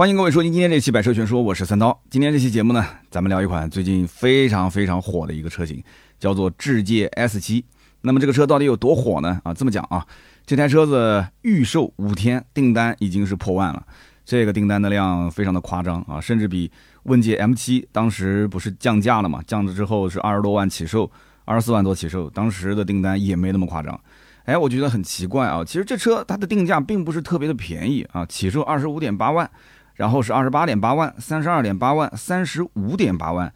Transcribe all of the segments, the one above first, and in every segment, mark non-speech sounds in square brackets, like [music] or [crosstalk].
欢迎各位收听今天这期《百车全说》，我是三刀。今天这期节目呢，咱们聊一款最近非常非常火的一个车型，叫做智界 S7。那么这个车到底有多火呢？啊，这么讲啊，这台车子预售五天，订单已经是破万了，这个订单的量非常的夸张啊，甚至比问界 M7 当时不是降价了嘛，降了之后是二十多万起售，二十四万多起售，当时的订单也没那么夸张。哎，我觉得很奇怪啊，其实这车它的定价并不是特别的便宜啊，起售二十五点八万。然后是二十八点八万、三十二点八万、三十五点八万。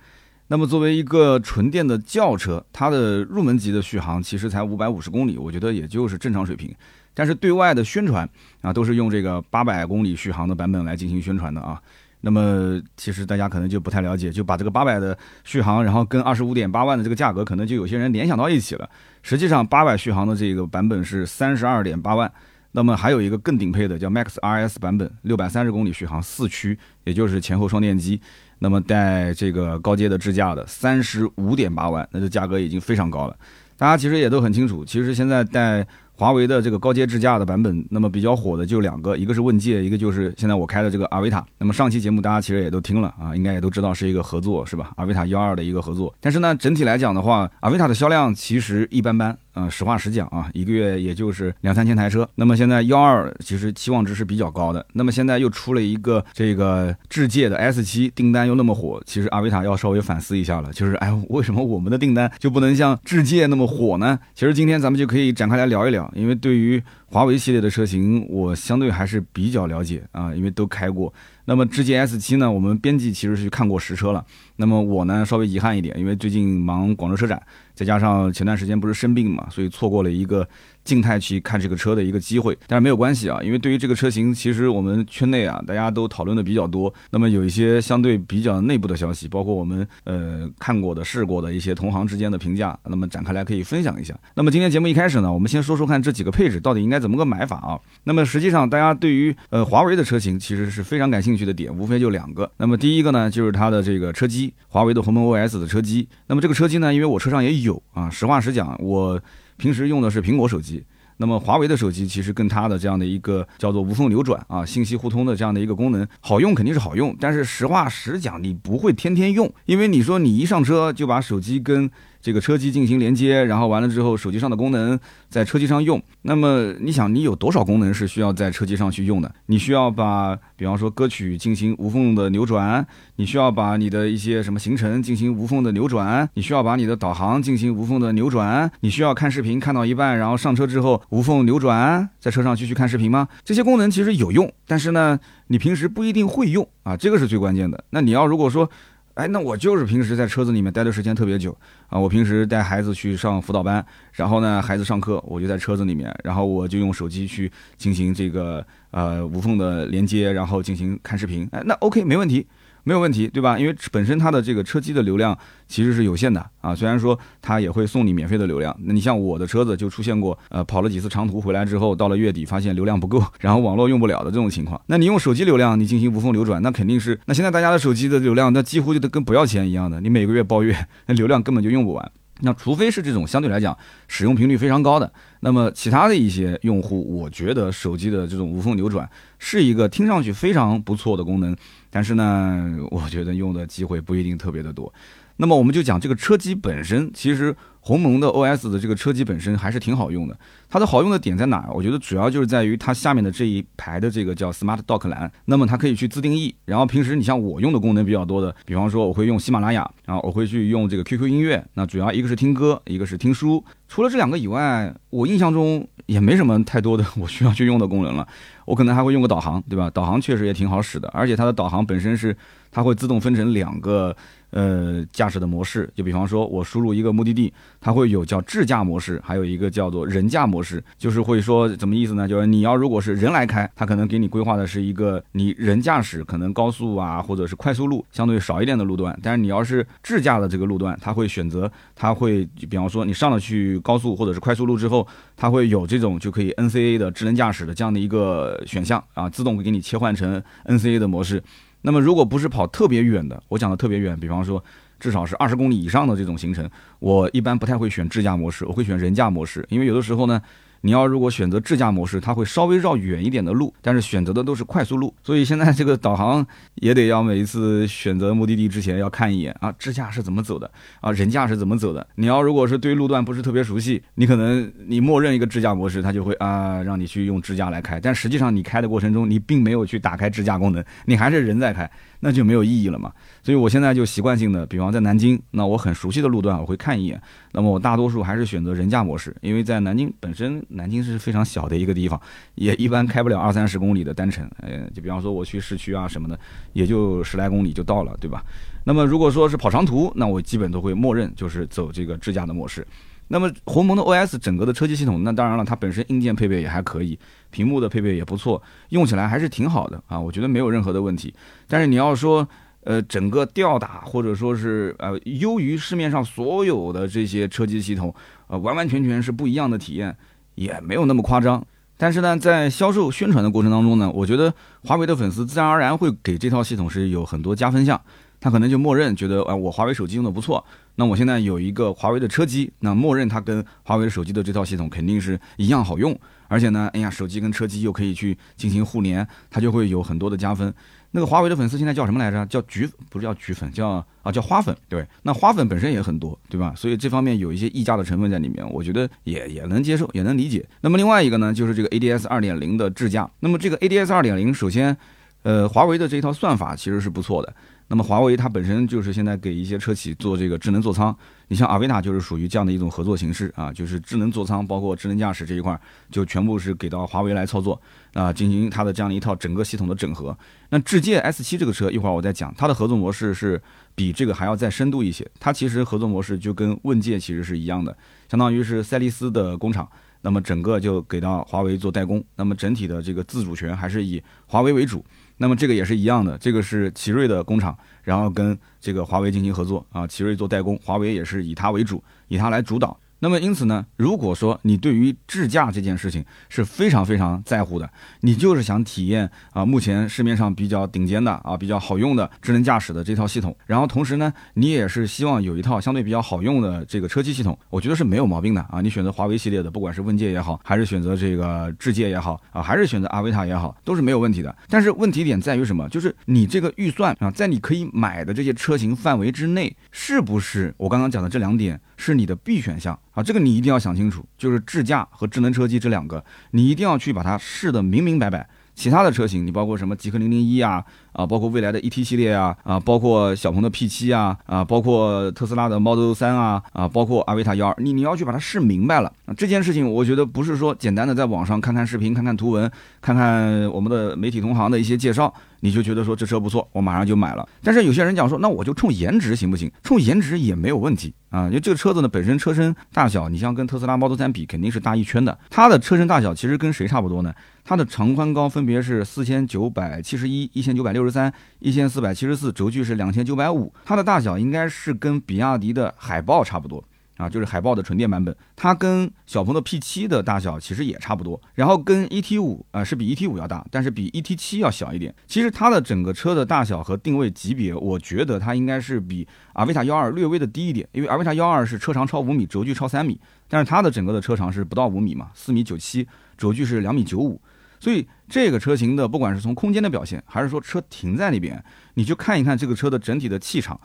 那么作为一个纯电的轿车，它的入门级的续航其实才五百五十公里，我觉得也就是正常水平。但是对外的宣传啊，都是用这个八百公里续航的版本来进行宣传的啊。那么其实大家可能就不太了解，就把这个八百的续航，然后跟二十五点八万的这个价格，可能就有些人联想到一起了。实际上八百续航的这个版本是三十二点八万。那么还有一个更顶配的叫 Max RS 版本，六百三十公里续航，四驱，也就是前后双电机。那么带这个高阶的支架的，三十五点八万，那这价格已经非常高了。大家其实也都很清楚，其实现在带华为的这个高阶支架的版本，那么比较火的就两个，一个是问界，一个就是现在我开的这个阿维塔。那么上期节目大家其实也都听了啊，应该也都知道是一个合作是吧？阿维塔幺二的一个合作。但是呢，整体来讲的话，阿维塔的销量其实一般般。嗯，实话实讲啊，一个月也就是两三千台车。那么现在幺二其实期望值是比较高的。那么现在又出了一个这个智界的 S 七，订单又那么火，其实阿维塔要稍微反思一下了。就是哎，为什么我们的订单就不能像智界那么火呢？其实今天咱们就可以展开来聊一聊，因为对于华为系列的车型，我相对还是比较了解啊，因为都开过。那么智界 S 七呢，我们编辑其实是看过实车了。那么我呢稍微遗憾一点，因为最近忙广州车展。再加上前段时间不是生病嘛，所以错过了一个静态去看这个车的一个机会。但是没有关系啊，因为对于这个车型，其实我们圈内啊，大家都讨论的比较多。那么有一些相对比较内部的消息，包括我们呃看过的、试过的一些同行之间的评价，那么展开来可以分享一下。那么今天节目一开始呢，我们先说说看这几个配置到底应该怎么个买法啊？那么实际上大家对于呃华为的车型其实是非常感兴趣的点，无非就两个。那么第一个呢，就是它的这个车机，华为的鸿蒙 OS 的车机。那么这个车机呢，因为我车上也有。啊，实话实讲，我平时用的是苹果手机，那么华为的手机其实跟它的这样的一个叫做无缝流转啊，信息互通的这样的一个功能，好用肯定是好用，但是实话实讲，你不会天天用，因为你说你一上车就把手机跟。这个车机进行连接，然后完了之后，手机上的功能在车机上用。那么你想，你有多少功能是需要在车机上去用的？你需要把，比方说歌曲进行无缝的扭转，你需要把你的一些什么行程进行无缝的扭转，你需要把你的导航进行无缝的扭转，你需要看视频看到一半，然后上车之后无缝扭转，在车上继续看视频吗？这些功能其实有用，但是呢，你平时不一定会用啊，这个是最关键的。那你要如果说，哎，那我就是平时在车子里面待的时间特别久啊！我平时带孩子去上辅导班，然后呢，孩子上课，我就在车子里面，然后我就用手机去进行这个呃无缝的连接，然后进行看视频。哎，那 OK 没问题。没有问题，对吧？因为本身它的这个车机的流量其实是有限的啊。虽然说它也会送你免费的流量，那你像我的车子就出现过，呃，跑了几次长途回来之后，到了月底发现流量不够，[laughs] 然后网络用不了的这种情况。那你用手机流量，你进行无缝流转，那肯定是。那现在大家的手机的流量，那几乎就跟不要钱一样的，你每个月包月，[laughs] 那流量根本就用不完。那除非是这种相对来讲使用频率非常高的，那么其他的一些用户，我觉得手机的这种无缝流转是一个听上去非常不错的功能。但是呢，我觉得用的机会不一定特别的多。那么我们就讲这个车机本身，其实鸿蒙的 OS 的这个车机本身还是挺好用的。它的好用的点在哪？我觉得主要就是在于它下面的这一排的这个叫 Smart Dock 栏。那么它可以去自定义。然后平时你像我用的功能比较多的，比方说我会用喜马拉雅，然后我会去用这个 QQ 音乐。那主要一个是听歌，一个是听书。除了这两个以外，我印象中也没什么太多的 [laughs] 我需要去用的功能了。我可能还会用个导航，对吧？导航确实也挺好使的，而且它的导航本身是它会自动分成两个。呃，驾驶的模式，就比方说，我输入一个目的地，它会有叫智驾模式，还有一个叫做人驾模式，就是会说怎么意思呢？就是你要如果是人来开，它可能给你规划的是一个你人驾驶，可能高速啊，或者是快速路相对少一点的路段。但是你要是智驾的这个路段，它会选择，它会比方说你上了去高速或者是快速路之后，它会有这种就可以 NCA 的智能驾驶的这样的一个选项啊，自动给你切换成 NCA 的模式。那么，如果不是跑特别远的，我讲的特别远，比方说至少是二十公里以上的这种行程，我一般不太会选智驾模式，我会选人驾模式，因为有的时候呢，你要如果选择智驾模式，它会稍微绕远一点的路，但是选择的都是快速路。所以现在这个导航也得要每一次选择目的地之前要看一眼啊，智驾是怎么走的啊，人驾是怎么走的。你要如果是对路段不是特别熟悉，你可能你默认一个智驾模式，它就会啊让你去用智驾来开，但实际上你开的过程中，你并没有去打开智驾功能，你还是人在开。那就没有意义了嘛，所以我现在就习惯性的，比方在南京，那我很熟悉的路段，我会看一眼。那么我大多数还是选择人驾模式，因为在南京本身，南京是非常小的一个地方，也一般开不了二三十公里的单程。呃，就比方说我去市区啊什么的，也就十来公里就到了，对吧？那么如果说是跑长途，那我基本都会默认就是走这个智驾的模式。那么鸿蒙的 OS 整个的车机系统，那当然了，它本身硬件配备也还可以，屏幕的配备也不错，用起来还是挺好的啊，我觉得没有任何的问题。但是你要说，呃，整个吊打或者说是呃优于市面上所有的这些车机系统，呃，完完全全是不一样的体验，也没有那么夸张。但是呢，在销售宣传的过程当中呢，我觉得华为的粉丝自然而然会给这套系统是有很多加分项。他可能就默认觉得，啊，我华为手机用的不错，那我现在有一个华为的车机，那默认它跟华为手机的这套系统肯定是一样好用，而且呢，哎呀，手机跟车机又可以去进行互联，它就会有很多的加分。那个华为的粉丝现在叫什么来着？叫橘，不是叫橘粉，叫啊叫花粉。对，那花粉本身也很多，对吧？所以这方面有一些溢价的成分在里面，我觉得也也能接受，也能理解。那么另外一个呢，就是这个 ADS 二点零的智驾。那么这个 ADS 二点零，首先，呃，华为的这一套算法其实是不错的。那么华为它本身就是现在给一些车企做这个智能座舱，你像阿维塔就是属于这样的一种合作形式啊，就是智能座舱包括智能驾驶这一块，就全部是给到华为来操作啊，进行它的这样的一套整个系统的整合。那智界 S7 这个车一会儿我再讲，它的合作模式是比这个还要再深度一些，它其实合作模式就跟问界其实是一样的，相当于是赛力斯的工厂，那么整个就给到华为做代工，那么整体的这个自主权还是以华为为主。那么这个也是一样的，这个是奇瑞的工厂，然后跟这个华为进行合作啊，奇瑞做代工，华为也是以它为主，以它来主导。那么因此呢，如果说你对于智驾这件事情是非常非常在乎的，你就是想体验啊，目前市面上比较顶尖的啊，比较好用的智能驾驶的这套系统，然后同时呢，你也是希望有一套相对比较好用的这个车机系统，我觉得是没有毛病的啊。你选择华为系列的，不管是问界也好，还是选择这个智界也好啊，还是选择阿维塔也好，都是没有问题的。但是问题点在于什么？就是你这个预算啊，在你可以买的这些车型范围之内，是不是我刚刚讲的这两点是你的必选项？啊，这个你一定要想清楚，就是智驾和智能车机这两个，你一定要去把它试的明明白白。其他的车型，你包括什么极氪零零一啊，啊，包括未来的 ET 系列啊，啊，包括小鹏的 P 七啊，啊，包括特斯拉的 Model 三啊，啊，包括阿维塔幺二，你你要去把它试明白了。啊，这件事情我觉得不是说简单的在网上看看视频、看看图文、看看我们的媒体同行的一些介绍。你就觉得说这车不错，我马上就买了。但是有些人讲说，那我就冲颜值行不行？冲颜值也没有问题啊，因为这个车子呢本身车身大小，你像跟特斯拉 Model 3比，肯定是大一圈的。它的车身大小其实跟谁差不多呢？它的长宽高分别是四千九百七十一、一千九百六十三、一千四百七十四，轴距是两千九百五。它的大小应该是跟比亚迪的海豹差不多。啊，就是海豹的纯电版本，它跟小鹏的 P7 的大小其实也差不多，然后跟 ET5 啊是比 ET5 要大，但是比 ET7 要小一点。其实它的整个车的大小和定位级别，我觉得它应该是比阿维塔幺二略微的低一点，因为阿维塔幺二是车长超五米，轴距超三米，但是它的整个的车长是不到五米嘛，四米九七，轴距是两米九五，所以这个车型的不管是从空间的表现，还是说车停在那边，你就看一看这个车的整体的气场，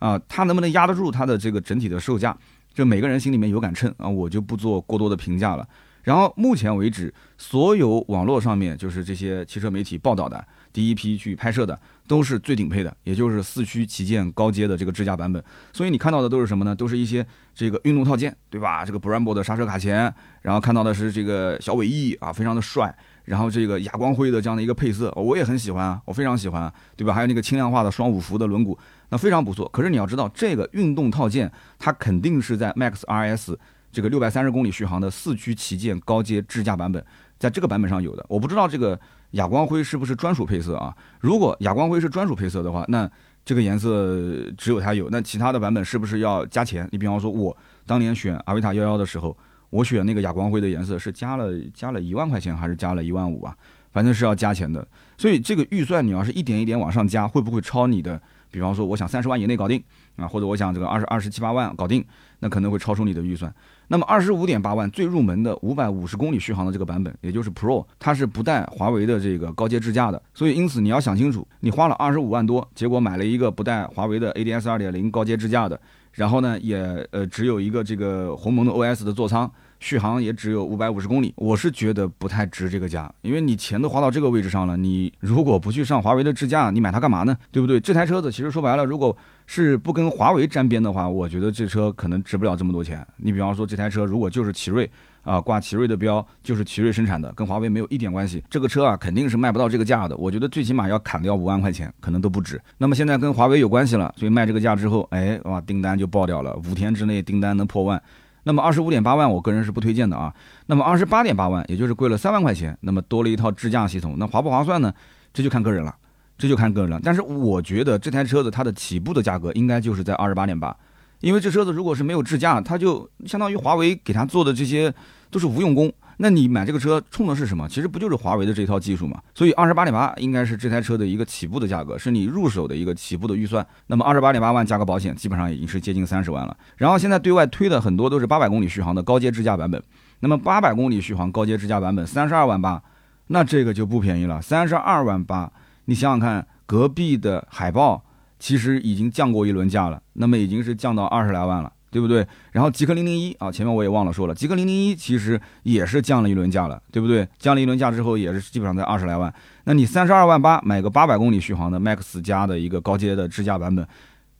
啊，它能不能压得住它的这个整体的售价。就每个人心里面有杆秤啊，我就不做过多的评价了。然后目前为止，所有网络上面就是这些汽车媒体报道的第一批去拍摄的，都是最顶配的，也就是四驱旗舰高阶的这个智驾版本。所以你看到的都是什么呢？都是一些这个运动套件，对吧？这个 Brembo 的刹车卡钳，然后看到的是这个小尾翼啊，非常的帅。然后这个哑光灰的这样的一个配色，我也很喜欢啊，我非常喜欢，对吧？还有那个轻量化的双五辐的轮毂。那非常不错，可是你要知道，这个运动套件它肯定是在 Max RS 这个六百三十公里续航的四驱旗舰高阶智驾版本，在这个版本上有的。我不知道这个哑光灰是不是专属配色啊？如果哑光灰是专属配色的话，那这个颜色只有它有，那其他的版本是不是要加钱？你比方说，我当年选阿维塔幺幺的时候，我选那个哑光灰的颜色是加了加了一万块钱还是加了一万五啊？反正是要加钱的。所以这个预算你要是一点一点往上加，会不会超你的？比方说，我想三十万以内搞定啊，或者我想这个二十二十七八万搞定，那可能会超出你的预算。那么二十五点八万最入门的五百五十公里续航的这个版本，也就是 Pro，它是不带华为的这个高阶支架的。所以因此你要想清楚，你花了二十五万多，结果买了一个不带华为的 ADS 二点零高阶支架的，然后呢也呃只有一个这个鸿蒙的 OS 的座舱。续航也只有五百五十公里，我是觉得不太值这个价，因为你钱都花到这个位置上了，你如果不去上华为的支架，你买它干嘛呢？对不对？这台车子其实说白了，如果是不跟华为沾边的话，我觉得这车可能值不了这么多钱。你比方说这台车如果就是奇瑞啊，挂奇瑞的标，就是奇瑞生产的，跟华为没有一点关系，这个车啊肯定是卖不到这个价的。我觉得最起码要砍掉五万块钱，可能都不止。那么现在跟华为有关系了，所以卖这个价之后，哎哇，订单就爆掉了，五天之内订单能破万。那么二十五点八万，我个人是不推荐的啊。那么二十八点八万，也就是贵了三万块钱，那么多了一套智驾系统，那划不划算呢？这就看个人了，这就看个人了。但是我觉得这台车子它的起步的价格应该就是在二十八点八，因为这车子如果是没有智驾，它就相当于华为给它做的这些都是无用功。那你买这个车冲的是什么？其实不就是华为的这套技术嘛？所以二十八点八应该是这台车的一个起步的价格，是你入手的一个起步的预算。那么二十八点八万加个保险，基本上已经是接近三十万了。然后现在对外推的很多都是八百公里续航的高阶支架版本。那么八百公里续航高阶支架版本三十二万八，那这个就不便宜了。三十二万八，你想想看，隔壁的海豹其实已经降过一轮价了，那么已经是降到二十来万了。对不对？然后极氪零零一啊，前面我也忘了说了，极氪零零一其实也是降了一轮价了，对不对？降了一轮价之后，也是基本上在二十来万。那你三十二万八买个八百公里续航的 Max 加的一个高阶的支架版本，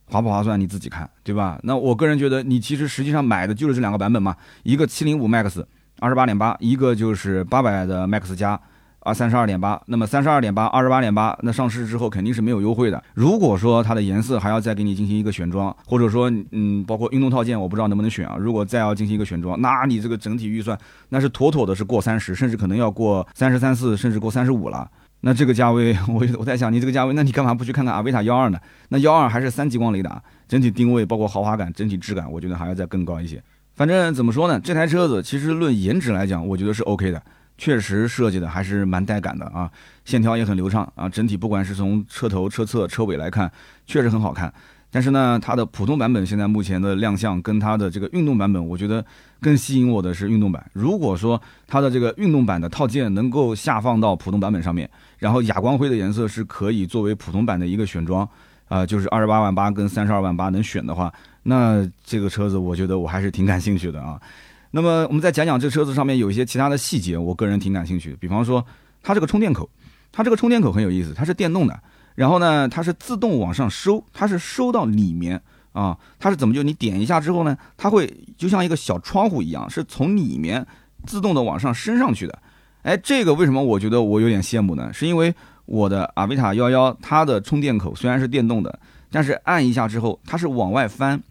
划不划算？你自己看，对吧？那我个人觉得，你其实实际上买的就是这两个版本嘛，一个七零五 Max 二十八点八，一个就是八百的 Max 加。啊，三十二点八，那么三十二点八，二十八点八，那上市之后肯定是没有优惠的。如果说它的颜色还要再给你进行一个选装，或者说，嗯，包括运动套件，我不知道能不能选啊。如果再要进行一个选装，那你这个整体预算那是妥妥的是过三十，甚至可能要过三十三四，甚至过三十五了。那这个价位，[laughs] 我我在想，你这个价位，那你干嘛不去看看阿维塔幺二呢？那幺二还是三激光雷达，整体定位包括豪华感、整体质感，我觉得还要再更高一些。反正怎么说呢，这台车子其实论颜值来讲，我觉得是 OK 的。确实设计的还是蛮带感的啊，线条也很流畅啊，整体不管是从车头、车侧、车尾来看，确实很好看。但是呢，它的普通版本现在目前的亮相跟它的这个运动版本，我觉得更吸引我的是运动版。如果说它的这个运动版的套件能够下放到普通版本上面，然后哑光灰的颜色是可以作为普通版的一个选装，啊，就是二十八万八跟三十二万八能选的话，那这个车子我觉得我还是挺感兴趣的啊。那么我们再讲讲这车子上面有一些其他的细节，我个人挺感兴趣的。比方说，它这个充电口，它这个充电口很有意思，它是电动的，然后呢，它是自动往上收，它是收到里面啊，它是怎么就你点一下之后呢，它会就像一个小窗户一样，是从里面自动的往上升上去的。哎，这个为什么我觉得我有点羡慕呢？是因为我的阿维塔幺幺，它的充电口虽然是电动的，但是按一下之后，它是往外翻。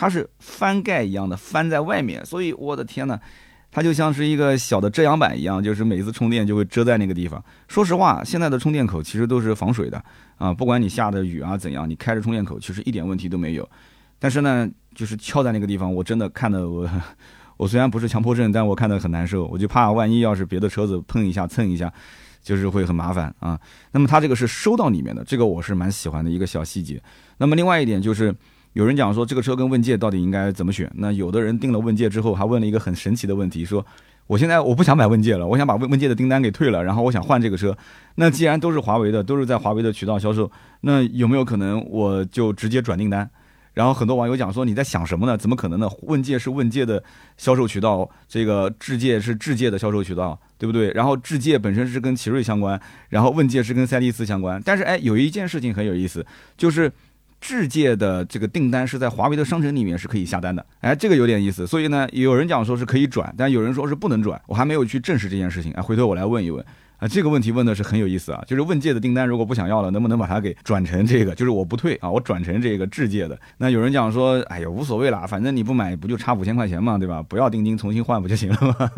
它是翻盖一样的翻在外面，所以我的天呐，它就像是一个小的遮阳板一样，就是每次充电就会遮在那个地方。说实话，现在的充电口其实都是防水的啊，不管你下的雨啊怎样，你开着充电口其实一点问题都没有。但是呢，就是翘在那个地方，我真的看的我，我虽然不是强迫症，但我看的很难受，我就怕万一要是别的车子碰一下蹭一下，就是会很麻烦啊。那么它这个是收到里面的，这个我是蛮喜欢的一个小细节。那么另外一点就是。有人讲说这个车跟问界到底应该怎么选？那有的人订了问界之后，还问了一个很神奇的问题，说我现在我不想买问界了，我想把问问界的订单给退了，然后我想换这个车。那既然都是华为的，都是在华为的渠道销售，那有没有可能我就直接转订单？然后很多网友讲说你在想什么呢？怎么可能呢？问界是问界的销售渠道，这个智界是智界的销售渠道，对不对？然后智界本身是跟奇瑞相关，然后问界是跟赛力斯相关。但是哎，有一件事情很有意思，就是。智界的这个订单是在华为的商城里面是可以下单的，哎，这个有点意思。所以呢，有人讲说是可以转，但有人说是不能转。我还没有去证实这件事情，啊，回头我来问一问。啊，这个问题问的是很有意思啊，就是问界的订单如果不想要了，能不能把它给转成这个？就是我不退啊，我转成这个智界的。那有人讲说，哎呀，无所谓啦，反正你不买不就差五千块钱嘛，对吧？不要定金，重新换不就行了吗？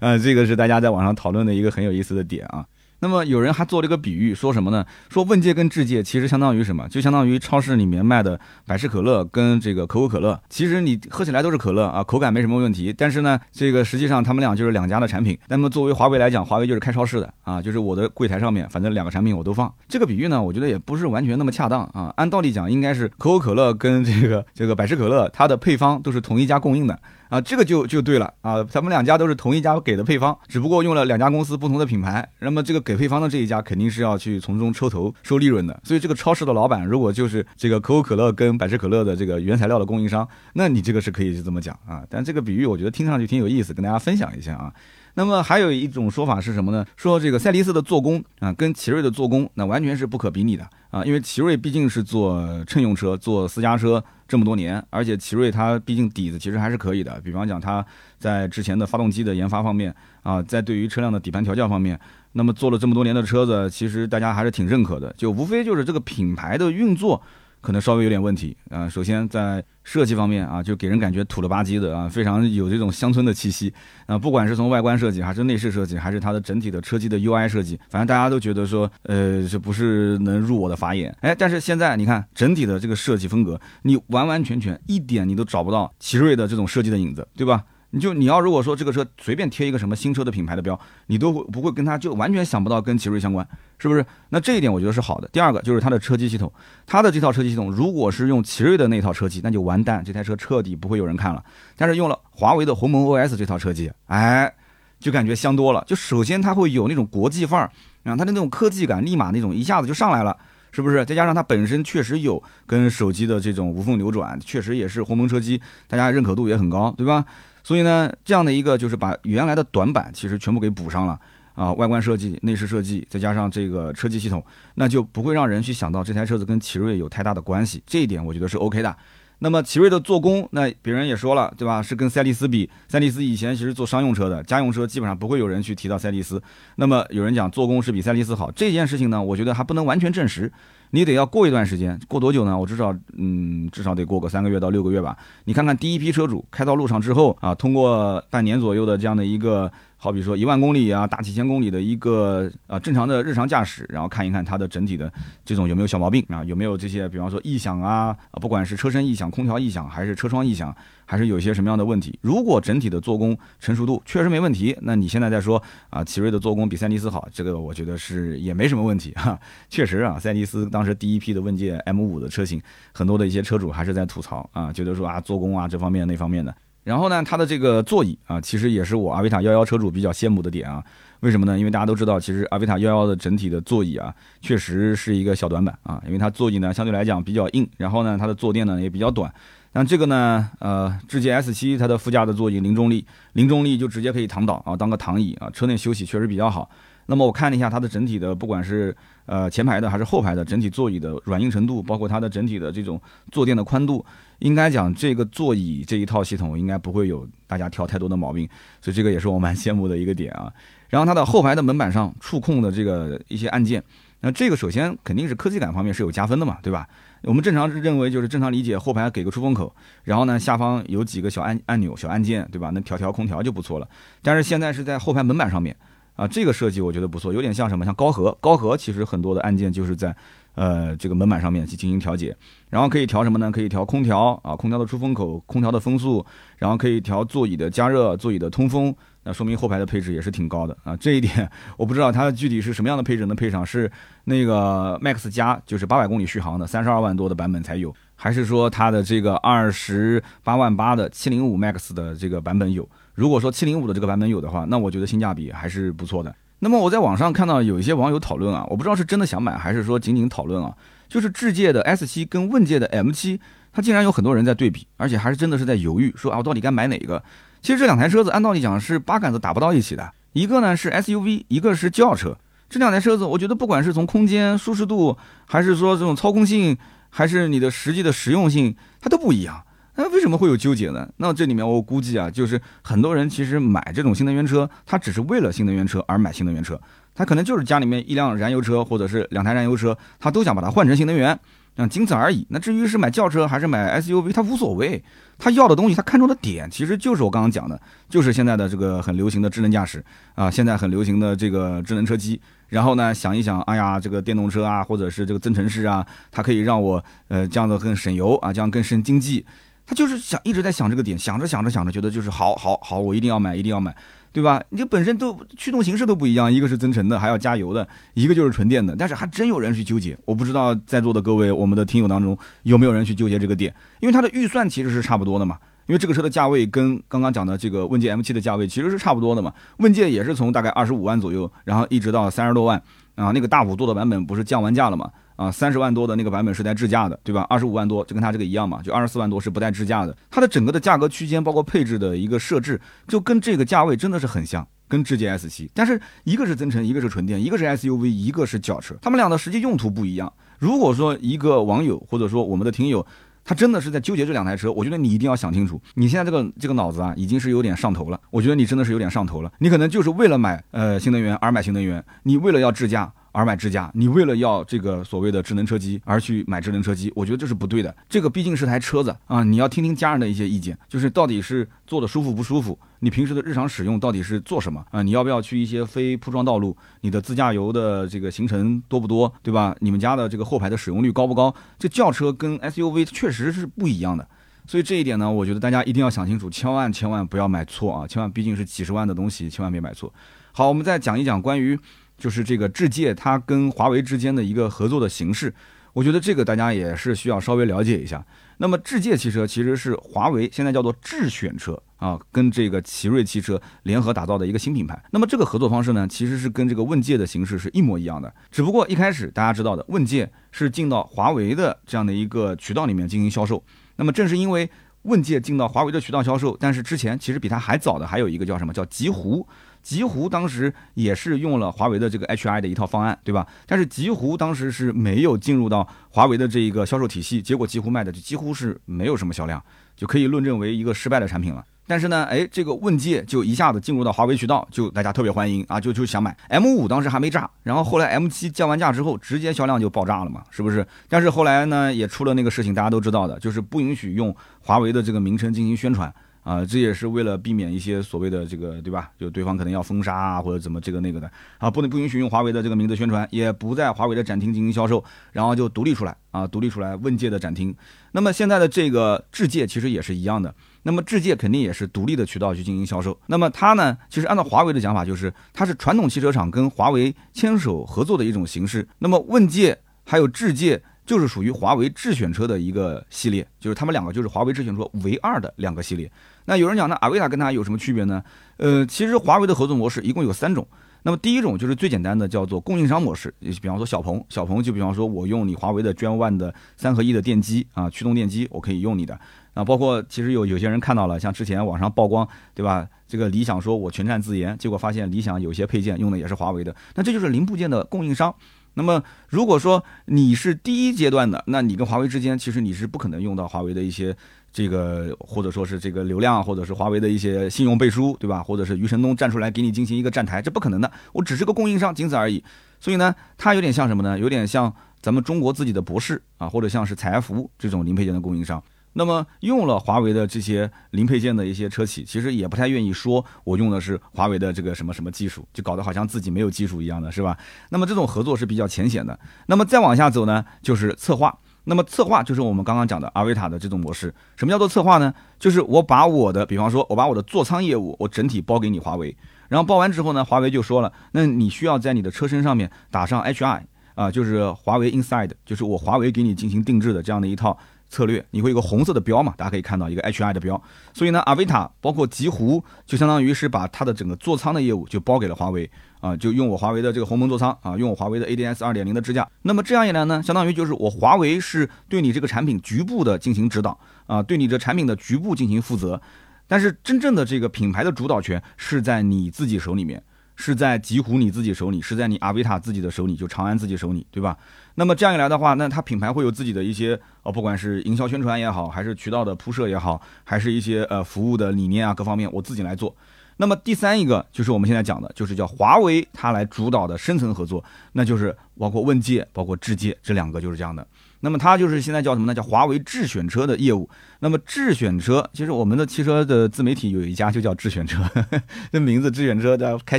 呃，[laughs] 这个是大家在网上讨论的一个很有意思的点啊。那么有人还做了一个比喻，说什么呢？说问界跟智界其实相当于什么？就相当于超市里面卖的百事可乐跟这个可口可乐。其实你喝起来都是可乐啊，口感没什么问题。但是呢，这个实际上他们俩就是两家的产品。那么作为华为来讲，华为就是开超市的啊，就是我的柜台上面反正两个产品我都放。这个比喻呢，我觉得也不是完全那么恰当啊。按道理讲，应该是可口可乐跟这个这个百事可乐，它的配方都是同一家供应的。啊，这个就就对了啊，咱们两家都是同一家给的配方，只不过用了两家公司不同的品牌。那么这个给配方的这一家肯定是要去从中抽头收利润的。所以这个超市的老板如果就是这个可口可乐跟百事可乐的这个原材料的供应商，那你这个是可以是这么讲啊。但这个比喻我觉得听上去挺有意思，跟大家分享一下啊。那么还有一种说法是什么呢？说这个赛力斯的做工啊，跟奇瑞的做工那完全是不可比拟的啊，因为奇瑞毕竟是做乘用车、做私家车这么多年，而且奇瑞它毕竟底子其实还是可以的。比方讲，它在之前的发动机的研发方面啊，在对于车辆的底盘调教方面，那么做了这么多年的车子，其实大家还是挺认可的。就无非就是这个品牌的运作。可能稍微有点问题啊。首先在设计方面啊，就给人感觉土了吧唧的啊，非常有这种乡村的气息啊。不管是从外观设计，还是内饰设计，还是它的整体的车机的 UI 设计，反正大家都觉得说，呃，这不是能入我的法眼。哎，但是现在你看整体的这个设计风格，你完完全全一点你都找不到奇瑞的这种设计的影子，对吧？你就你要如果说这个车随便贴一个什么新车的品牌的标，你都不会跟它就完全想不到跟奇瑞相关，是不是？那这一点我觉得是好的。第二个就是它的车机系统，它的这套车机系统如果是用奇瑞的那套车机，那就完蛋，这台车彻底不会有人看了。但是用了华为的鸿蒙 OS 这套车机，哎，就感觉香多了。就首先它会有那种国际范儿，啊，它的那种科技感立马那种一下子就上来了，是不是？再加上它本身确实有跟手机的这种无缝流转，确实也是鸿蒙车机，大家认可度也很高，对吧？所以呢，这样的一个就是把原来的短板其实全部给补上了啊，外观设计、内饰设计，再加上这个车机系统，那就不会让人去想到这台车子跟奇瑞有太大的关系。这一点我觉得是 OK 的。那么奇瑞的做工，那别人也说了，对吧？是跟赛力斯比，赛力斯以前其实做商用车的，家用车基本上不会有人去提到赛力斯。那么有人讲做工是比赛力斯好，这件事情呢，我觉得还不能完全证实。你得要过一段时间，过多久呢？我至少，嗯，至少得过个三个月到六个月吧。你看看第一批车主开到路上之后啊，通过半年左右的这样的一个。好比说一万公里啊，大几千公里的一个啊正常的日常驾驶，然后看一看它的整体的这种有没有小毛病啊，有没有这些比方说异响啊，不管是车身异响、空调异响，还是车窗异响，还是有一些什么样的问题。如果整体的做工成熟度确实没问题，那你现在再说啊，奇瑞的做工比赛力斯好，这个我觉得是也没什么问题哈。确实啊，赛力斯当时第一批的问界 M 五的车型，很多的一些车主还是在吐槽啊，觉得说啊做工啊这方面那方面的。然后呢，它的这个座椅啊，其实也是我阿维塔幺幺车主比较羡慕的点啊。为什么呢？因为大家都知道，其实阿维塔幺幺的整体的座椅啊，确实是一个小短板啊。因为它座椅呢相对来讲比较硬，然后呢它的坐垫呢也比较短。那这个呢，呃，智界 S 七它的副驾的座椅零重力，零重力就直接可以躺倒啊，当个躺椅啊，车内休息确实比较好。那么我看了一下它的整体的，不管是呃前排的还是后排的整体座椅的软硬程度，包括它的整体的这种坐垫的宽度。应该讲，这个座椅这一套系统应该不会有大家挑太多的毛病，[laughs] 所以这个也是我蛮羡慕的一个点啊。然后它的后排的门板上触控的这个一些按键，那这个首先肯定是科技感方面是有加分的嘛，对吧？我们正常认为就是正常理解，后排给个出风口，然后呢下方有几个小按按钮、小按键，对吧？能调调空调就不错了。但是现在是在后排门板上面啊，这个设计我觉得不错，有点像什么？像高和，高和其实很多的按键就是在。呃，这个门板上面去进行调节，然后可以调什么呢？可以调空调啊，空调的出风口、空调的风速，然后可以调座椅的加热、座椅的通风。那说明后排的配置也是挺高的啊。这一点我不知道它具体是什么样的配置能配上，是那个 Max 加就是八百公里续航的三十二万多的版本才有，还是说它的这个二十八万八的七零五 Max 的这个版本有？如果说七零五的这个版本有的话，那我觉得性价比还是不错的。那么我在网上看到有一些网友讨论啊，我不知道是真的想买还是说仅仅讨论啊，就是智界的 S 七跟问界的 M 七，它竟然有很多人在对比，而且还是真的是在犹豫，说啊我到底该买哪个？其实这两台车子按道理讲是八竿子打不到一起的，一个呢是 SUV，一个是轿车，这两台车子我觉得不管是从空间舒适度，还是说这种操控性，还是你的实际的实用性，它都不一样。那为什么会有纠结呢？那这里面我估计啊，就是很多人其实买这种新能源车，他只是为了新能源车而买新能源车，他可能就是家里面一辆燃油车或者是两台燃油车，他都想把它换成新能源那，仅此而已。那至于是买轿车还是买 SUV，他无所谓。他要的东西，他看中的点其实就是我刚刚讲的，就是现在的这个很流行的智能驾驶啊，现在很流行的这个智能车机。然后呢，想一想，哎呀，这个电动车啊，或者是这个增程式啊，它可以让我呃这样的更省油啊，这样更省经济。他就是想一直在想这个点，想着想着想着，觉得就是好好好，我一定要买，一定要买，对吧？你本身都驱动形式都不一样，一个是增程的，还要加油的，一个就是纯电的。但是还真有人去纠结，我不知道在座的各位，我们的听友当中有没有人去纠结这个点，因为它的预算其实是差不多的嘛。因为这个车的价位跟刚刚讲的这个问界 M7 的价位其实是差不多的嘛。问界也是从大概二十五万左右，然后一直到三十多万啊。那个大五座的版本不是降完价了嘛？啊，三十万多的那个版本是带智驾的，对吧？二十五万多就跟它这个一样嘛，就二十四万多是不带智驾的。它的整个的价格区间，包括配置的一个设置，就跟这个价位真的是很像，跟智界 S7。但是一个是增程，一个是纯电，一个是 SUV，一个是轿车，他们俩的实际用途不一样。如果说一个网友或者说我们的听友，他真的是在纠结这两台车，我觉得你一定要想清楚，你现在这个这个脑子啊，已经是有点上头了。我觉得你真的是有点上头了，你可能就是为了买呃新能源而买新能源，你为了要智驾。而买智驾，你为了要这个所谓的智能车机而去买智能车机，我觉得这是不对的。这个毕竟是台车子啊，你要听听家人的一些意见，就是到底是坐的舒服不舒服，你平时的日常使用到底是做什么啊？你要不要去一些非铺装道路？你的自驾游的这个行程多不多，对吧？你们家的这个后排的使用率高不高？这轿车跟 SUV 确实是不一样的，所以这一点呢，我觉得大家一定要想清楚，千万千万不要买错啊！千万毕竟是几十万的东西，千万别买错。好，我们再讲一讲关于。就是这个智界，它跟华为之间的一个合作的形式，我觉得这个大家也是需要稍微了解一下。那么智界汽车其实是华为现在叫做智选车啊，跟这个奇瑞汽车联合打造的一个新品牌。那么这个合作方式呢，其实是跟这个问界的形式是一模一样的，只不过一开始大家知道的问界是进到华为的这样的一个渠道里面进行销售。那么正是因为问界进到华为的渠道销售，但是之前其实比它还早的还有一个叫什么叫极狐。极狐当时也是用了华为的这个 HI 的一套方案，对吧？但是极狐当时是没有进入到华为的这一个销售体系，结果极狐卖的就几乎是没有什么销量，就可以论证为一个失败的产品了。但是呢，哎，这个问界就一下子进入到华为渠道，就大家特别欢迎啊，就就想买 M 五，当时还没炸，然后后来 M 七降完价之后，直接销量就爆炸了嘛，是不是？但是后来呢，也出了那个事情，大家都知道的，就是不允许用华为的这个名称进行宣传。啊，这也是为了避免一些所谓的这个，对吧？就对方可能要封杀啊，或者怎么这个那个的啊，不能不允许用华为的这个名字宣传，也不在华为的展厅进行销售，然后就独立出来啊，独立出来问界的展厅。那么现在的这个智界其实也是一样的，那么智界肯定也是独立的渠道去进行销售。那么它呢，其实按照华为的讲法，就是它是传统汽车厂跟华为牵手合作的一种形式。那么问界还有智界。就是属于华为智选车的一个系列，就是他们两个就是华为智选车唯二的两个系列。那有人讲，那阿维塔跟它有什么区别呢？呃，其实华为的合作模式一共有三种。那么第一种就是最简单的，叫做供应商模式。比方说小鹏，小鹏就比方说我用你华为的 Gen One 的三合一的电机啊，驱动电机，我可以用你的啊。包括其实有有些人看到了，像之前网上曝光，对吧？这个理想说我全站自研，结果发现理想有些配件用的也是华为的，那这就是零部件的供应商。那么，如果说你是第一阶段的，那你跟华为之间，其实你是不可能用到华为的一些这个，或者说是这个流量，或者是华为的一些信用背书，对吧？或者是余承东站出来给你进行一个站台，这不可能的。我只是个供应商，仅此而已。所以呢，它有点像什么呢？有点像咱们中国自己的博士啊，或者像是采埃孚这种零配件的供应商。那么用了华为的这些零配件的一些车企，其实也不太愿意说我用的是华为的这个什么什么技术，就搞得好像自己没有技术一样的是吧？那么这种合作是比较浅显的。那么再往下走呢，就是策划。那么策划就是我们刚刚讲的阿维塔的这种模式。什么叫做策划呢？就是我把我的，比方说我把我的座舱业务，我整体包给你华为，然后包完之后呢，华为就说了，那你需要在你的车身上面打上 HI 啊，就是华为 Inside，就是我华为给你进行定制的这样的一套。策略，你会有个红色的标嘛？大家可以看到一个 HI 的标，所以呢，阿维塔包括极狐就相当于是把它的整个座舱的业务就包给了华为啊，就用我华为的这个鸿蒙座舱啊，用我华为的 ADS 二点零的支架。那么这样一来呢，相当于就是我华为是对你这个产品局部的进行指导啊，对你这产品的局部进行负责，但是真正的这个品牌的主导权是在你自己手里面。是在极狐你自己手里，是在你阿维塔自己的手里，就长安自己手里，对吧？那么这样一来的话，那它品牌会有自己的一些呃，不管是营销宣传也好，还是渠道的铺设也好，还是一些呃服务的理念啊，各方面我自己来做。那么第三一个就是我们现在讲的，就是叫华为它来主导的深层合作，那就是包括问界、包括智界这两个就是这样的。那么它就是现在叫什么呢？叫华为智选车的业务。那么智选车，其实我们的汽车的自媒体有一家就叫智选车，[laughs] 这名字智选车，大家开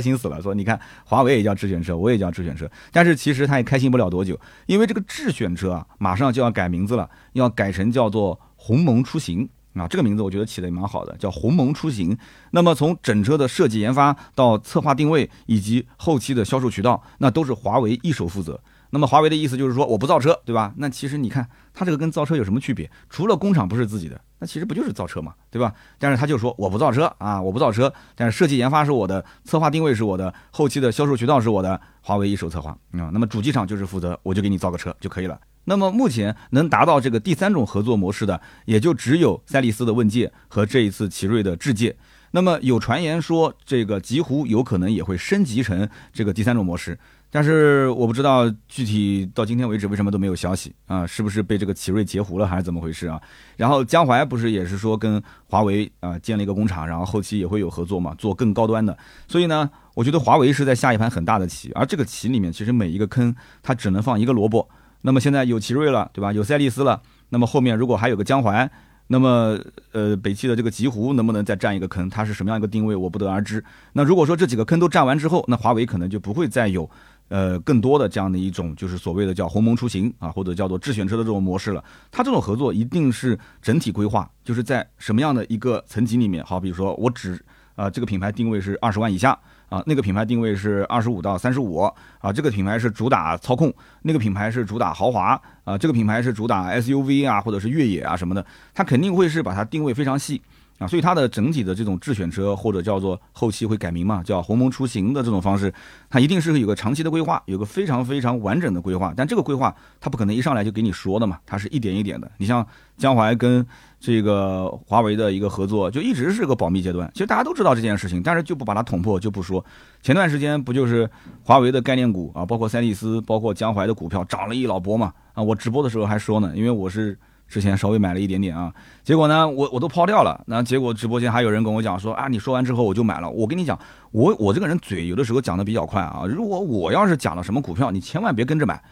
心死了。说你看华为也叫智选车，我也叫智选车，但是其实它也开心不了多久，因为这个智选车啊，马上就要改名字了，要改成叫做鸿蒙出行啊。这个名字我觉得起的也蛮好的，叫鸿蒙出行。那么从整车的设计研发到策划定位以及后期的销售渠道，那都是华为一手负责。那么华为的意思就是说我不造车，对吧？那其实你看它这个跟造车有什么区别？除了工厂不是自己的，那其实不就是造车嘛，对吧？但是他就说我不造车啊，我不造车，但是设计研发是我的，策划定位是我的，后期的销售渠道是我的，华为一手策划啊。那么主机厂就是负责，我就给你造个车就可以了。那么目前能达到这个第三种合作模式的，也就只有赛力斯的问界和这一次奇瑞的智界。那么有传言说这个极狐有可能也会升级成这个第三种模式。但是我不知道具体到今天为止为什么都没有消息啊？是不是被这个奇瑞截胡了还是怎么回事啊？然后江淮不是也是说跟华为啊建了一个工厂，然后后期也会有合作嘛，做更高端的。所以呢，我觉得华为是在下一盘很大的棋，而这个棋里面其实每一个坑它只能放一个萝卜。那么现在有奇瑞了，对吧？有赛力斯了，那么后面如果还有个江淮，那么呃北汽的这个极狐能不能再占一个坑？它是什么样一个定位？我不得而知。那如果说这几个坑都占完之后，那华为可能就不会再有。呃，更多的这样的一种就是所谓的叫鸿蒙出行啊，或者叫做智选车的这种模式了。它这种合作一定是整体规划，就是在什么样的一个层级里面。好，比如说我只啊这个品牌定位是二十万以下啊，那个品牌定位是二十五到三十五啊，这个品牌是主打操控，那个品牌是主打豪华啊，这个品牌是主打 SUV 啊，或者是越野啊什么的，它肯定会是把它定位非常细。啊，所以它的整体的这种智选车或者叫做后期会改名嘛，叫鸿蒙出行的这种方式，它一定是有个长期的规划，有个非常非常完整的规划。但这个规划它不可能一上来就给你说的嘛，它是一点一点的。你像江淮跟这个华为的一个合作，就一直是个保密阶段。其实大家都知道这件事情，但是就不把它捅破，就不说。前段时间不就是华为的概念股啊，包括赛力斯，包括江淮的股票涨了一老波嘛？啊，我直播的时候还说呢，因为我是。之前稍微买了一点点啊，结果呢，我我都抛掉了。那结果直播间还有人跟我讲说啊，你说完之后我就买了。我跟你讲，我我这个人嘴有的时候讲的比较快啊。如果我要是讲了什么股票，你千万别跟着买，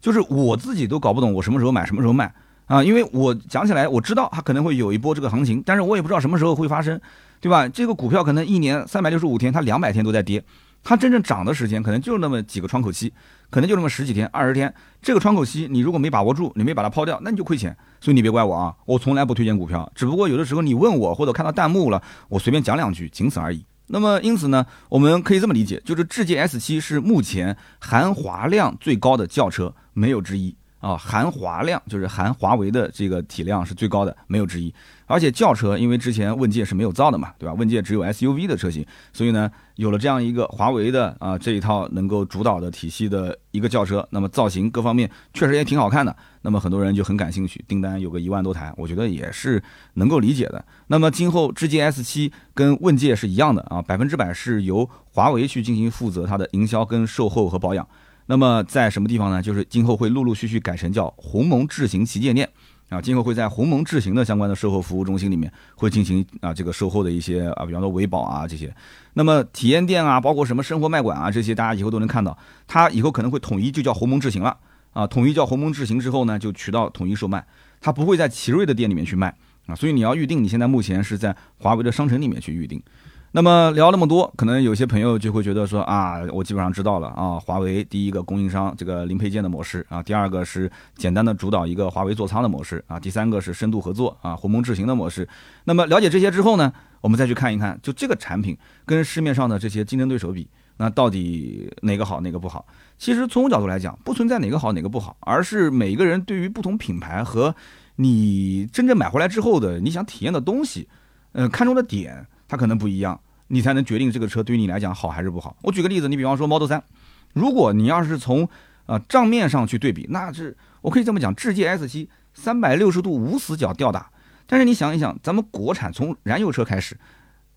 就是我自己都搞不懂我什么时候买，什么时候卖啊。因为我讲起来我知道它可能会有一波这个行情，但是我也不知道什么时候会发生，对吧？这个股票可能一年三百六十五天，它两百天都在跌。它真正涨的时间可能就那么几个窗口期，可能就那么十几天、二十天。这个窗口期你如果没把握住，你没把它抛掉，那你就亏钱。所以你别怪我啊，我从来不推荐股票，只不过有的时候你问我或者看到弹幕了，我随便讲两句，仅此而已。那么因此呢，我们可以这么理解，就是智界 S7 是目前含华量最高的轿车，没有之一。啊，含华量就是含华为的这个体量是最高的，没有之一。而且轿车，因为之前问界是没有造的嘛，对吧？问界只有 SUV 的车型，所以呢，有了这样一个华为的啊这一套能够主导的体系的一个轿车，那么造型各方面确实也挺好看的。那么很多人就很感兴趣，订单有个一万多台，我觉得也是能够理解的。那么今后智界 S7 跟问界是一样的啊，百分之百是由华为去进行负责它的营销跟售后和保养。那么在什么地方呢？就是今后会陆陆续续改成叫鸿蒙智行旗舰店啊，今后会在鸿蒙智行的相关的售后服务中心里面会进行啊这个售后的一些啊，比方说维保啊这些。那么体验店啊，包括什么生活卖馆啊这些，大家以后都能看到。它以后可能会统一就叫鸿蒙智行了啊，统一叫鸿蒙智行之后呢，就渠道统一售卖，它不会在奇瑞的店里面去卖啊。所以你要预定，你现在目前是在华为的商城里面去预定。那么聊那么多，可能有些朋友就会觉得说啊，我基本上知道了啊。华为第一个供应商这个零配件的模式啊，第二个是简单的主导一个华为座舱的模式啊，第三个是深度合作啊，鸿蒙智行的模式。那么了解这些之后呢，我们再去看一看，就这个产品跟市面上的这些竞争对手比，那到底哪个好哪个不好？其实从我角度来讲，不存在哪个好哪个不好，而是每个人对于不同品牌和你真正买回来之后的你想体验的东西，呃，看中的点它可能不一样。你才能决定这个车对于你来讲好还是不好。我举个例子，你比方说 Model 3，如果你要是从呃账面上去对比，那是我可以这么讲，智界 S7 三百六十度无死角吊打。但是你想一想，咱们国产从燃油车开始，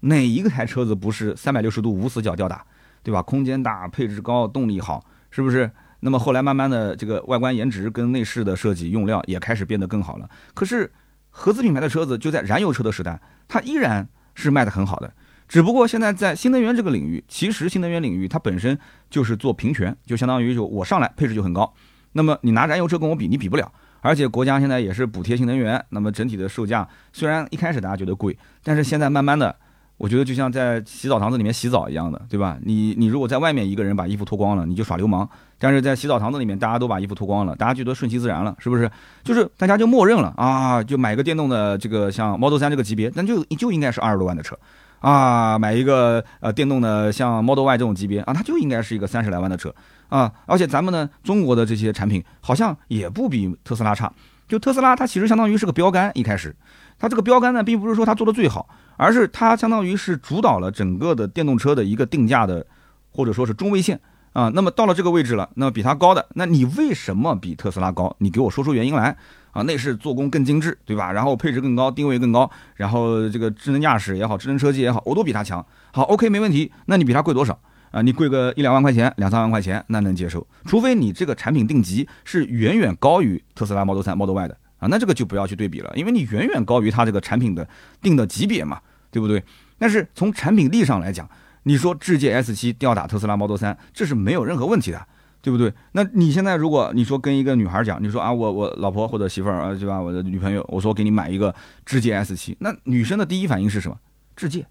哪一个台车子不是三百六十度无死角吊打，对吧？空间大，配置高，动力好，是不是？那么后来慢慢的这个外观颜值跟内饰的设计用料也开始变得更好了。可是合资品牌的车子就在燃油车的时代，它依然是卖的很好的。只不过现在在新能源这个领域，其实新能源领域它本身就是做平权，就相当于就我上来配置就很高，那么你拿燃油车跟我比，你比不了。而且国家现在也是补贴新能源，那么整体的售价虽然一开始大家觉得贵，但是现在慢慢的，我觉得就像在洗澡堂子里面洗澡一样的，对吧？你你如果在外面一个人把衣服脱光了，你就耍流氓；但是在洗澡堂子里面，大家都把衣服脱光了，大家觉得顺其自然了，是不是？就是大家就默认了啊，就买个电动的这个像 Model 三这个级别，那就就应该是二十多万的车。啊，买一个呃电动的像 Model Y 这种级别啊，它就应该是一个三十来万的车啊。而且咱们呢，中国的这些产品好像也不比特斯拉差。就特斯拉，它其实相当于是个标杆。一开始，它这个标杆呢，并不是说它做的最好，而是它相当于是主导了整个的电动车的一个定价的，或者说是中位线啊。那么到了这个位置了，那么比它高的，那你为什么比特斯拉高？你给我说出原因来。啊，内饰做工更精致，对吧？然后配置更高，定位更高，然后这个智能驾驶也好，智能车机也好，我都比它强。好，OK，没问题。那你比它贵多少啊？你贵个一两万块钱，两三万块钱，那能接受。除非你这个产品定级是远远高于特斯拉 Model 3、Model Y 的啊，那这个就不要去对比了，因为你远远高于它这个产品的定的级别嘛，对不对？但是从产品力上来讲，你说智界 S7 吊打特斯拉 Model 3，这是没有任何问题的。对不对？那你现在如果你说跟一个女孩讲，你说啊，我我老婆或者媳妇儿啊，对吧？我的女朋友，我说给你买一个智界 S 七，那女生的第一反应是什么？智界，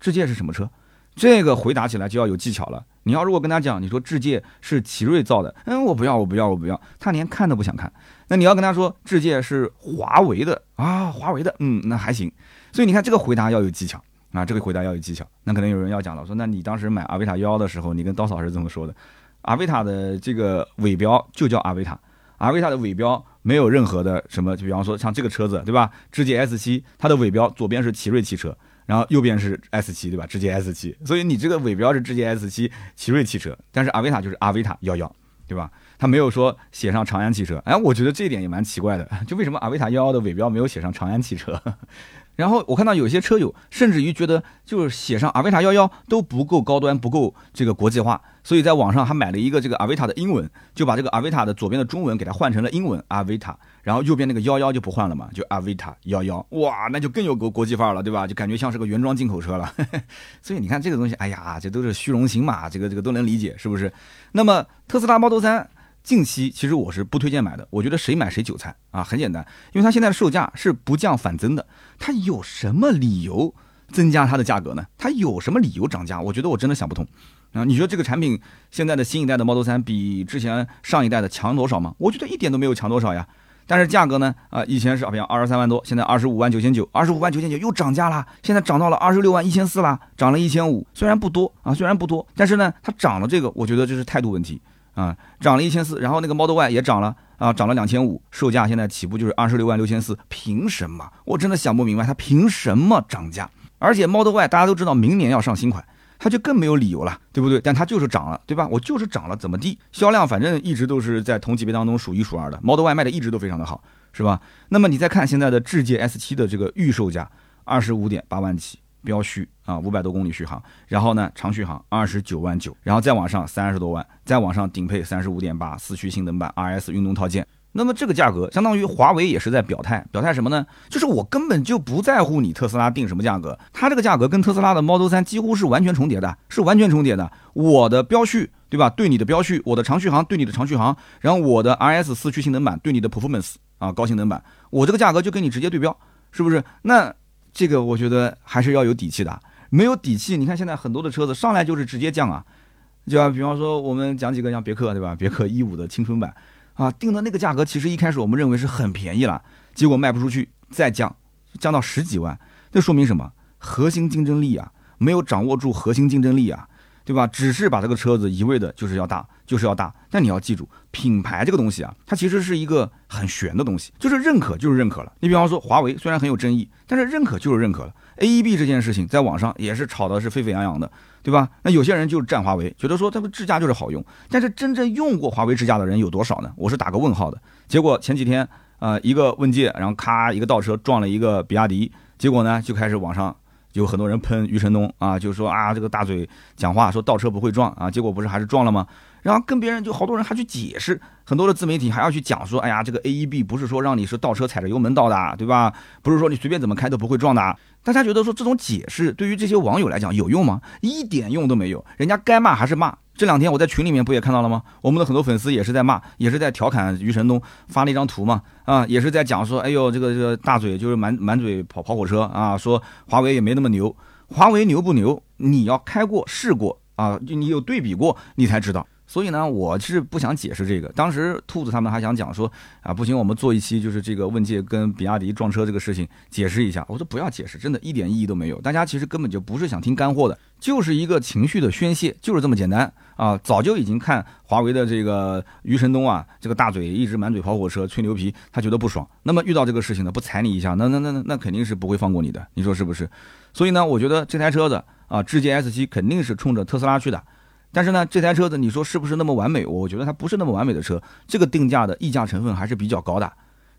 智界是什么车？这个回答起来就要有技巧了。你要如果跟她讲，你说智界是奇瑞造的，嗯，我不要，我不要，我不要，她连看都不想看。那你要跟她说智界是华为的啊，华为的，嗯，那还行。所以你看这个回答要有技巧啊，这个回答要有技巧。那可能有人要讲了，说那你当时买阿维塔幺幺的时候，你跟刀嫂是怎么说的？阿维塔的这个尾标就叫阿维塔，阿维塔的尾标没有任何的什么，就比方说像这个车子，对吧？智界 S 七，它的尾标左边是奇瑞汽车，然后右边是 S 七，对吧？智界 S 七，所以你这个尾标是智界 S 七，奇瑞汽车，但是阿维塔就是阿维塔幺幺，对吧？他没有说写上长安汽车，哎，我觉得这一点也蛮奇怪的，就为什么阿维塔幺幺的尾标没有写上长安汽车？然后我看到有些车友甚至于觉得，就是写上阿维塔幺幺都不够高端，不够这个国际化，所以在网上还买了一个这个阿维塔的英文，就把这个阿维塔的左边的中文给它换成了英文阿维塔，然后右边那个幺幺就不换了嘛，就阿维塔幺幺，哇，那就更有国国际范了，对吧？就感觉像是个原装进口车了。[laughs] 所以你看这个东西，哎呀，这都是虚荣心嘛，这个这个都能理解，是不是？那么特斯拉 Model 3。近期其实我是不推荐买的，我觉得谁买谁韭菜啊！很简单，因为它现在的售价是不降反增的，它有什么理由增加它的价格呢？它有什么理由涨价？我觉得我真的想不通啊！你说这个产品现在的新一代的 Model 3比之前上一代的强多少吗？我觉得一点都没有强多少呀。但是价格呢？啊，以前是好像二十三万多，现在二十五万九千九，二十五万九千九又涨价了，现在涨到了二十六万一千四了，涨了一千五，虽然不多啊，虽然不多，但是呢，它涨了这个，我觉得这是态度问题。啊，涨了一千四，然后那个 Model Y 也涨了啊，涨了两千五，售价现在起步就是二十六万六千四，凭什么？我真的想不明白，它凭什么涨价？而且 Model Y 大家都知道明年要上新款，它就更没有理由了，对不对？但它就是涨了，对吧？我就是涨了，怎么地？销量反正一直都是在同级别当中数一数二的，Model Y 卖的一直都非常的好，是吧？那么你再看现在的智界 S7 的这个预售价，二十五点八万起。标续啊，五百多公里续航，然后呢，长续航二十九万九，然后再往上三十多万，再往上顶配三十五点八四驱性能版 RS 运动套件。那么这个价格相当于华为也是在表态，表态什么呢？就是我根本就不在乎你特斯拉定什么价格，它这个价格跟特斯拉的 Model 3几乎是完全重叠的，是完全重叠的。我的标续对吧？对你的标续，我的长续航对你的长续航，然后我的 RS 四驱性能版对你的 Performance 啊高性能版，我这个价格就跟你直接对标，是不是？那。这个我觉得还是要有底气的，没有底气，你看现在很多的车子上来就是直接降啊，就比方说我们讲几个像别克对吧？别克一五的青春版啊，定的那个价格其实一开始我们认为是很便宜了，结果卖不出去，再降，降到十几万，这说明什么？核心竞争力啊，没有掌握住核心竞争力啊。对吧？只是把这个车子一味的就是要大，就是要大。但你要记住，品牌这个东西啊，它其实是一个很玄的东西，就是认可就是认可了。你比方说华为，虽然很有争议，但是认可就是认可了。AEB 这件事情在网上也是炒的是沸沸扬扬的，对吧？那有些人就是站华为，觉得说他的支架就是好用，但是真正用过华为支架的人有多少呢？我是打个问号的。结果前几天啊，一个问界，然后咔一个倒车撞了一个比亚迪，结果呢就开始网上。有很多人喷余承东啊，就是说啊这个大嘴讲话说倒车不会撞啊，结果不是还是撞了吗？然后跟别人就好多人还去解释，很多的自媒体还要去讲说，哎呀，这个 AEB 不是说让你是倒车踩着油门倒的，对吧？不是说你随便怎么开都不会撞的。大家觉得说这种解释对于这些网友来讲有用吗？一点用都没有，人家该骂还是骂。这两天我在群里面不也看到了吗？我们的很多粉丝也是在骂，也是在调侃余承东发了一张图嘛，啊，也是在讲说，哎呦，这个这个大嘴就是满满嘴跑跑火车啊，说华为也没那么牛，华为牛不牛？你要开过试过啊，你有对比过，你才知道。所以呢，我是不想解释这个。当时兔子他们还想讲说啊，不行，我们做一期就是这个问界跟比亚迪撞车这个事情解释一下。我说不要解释，真的一点意义都没有。大家其实根本就不是想听干货的，就是一个情绪的宣泄，就是这么简单啊。早就已经看华为的这个余承东啊，这个大嘴一直满嘴跑火车吹牛皮，他觉得不爽。那么遇到这个事情呢，不踩你一下，那那那那那肯定是不会放过你的，你说是不是？所以呢，我觉得这台车子啊，智界 S 七肯定是冲着特斯拉去的。但是呢，这台车子你说是不是那么完美？我觉得它不是那么完美的车，这个定价的溢价成分还是比较高的。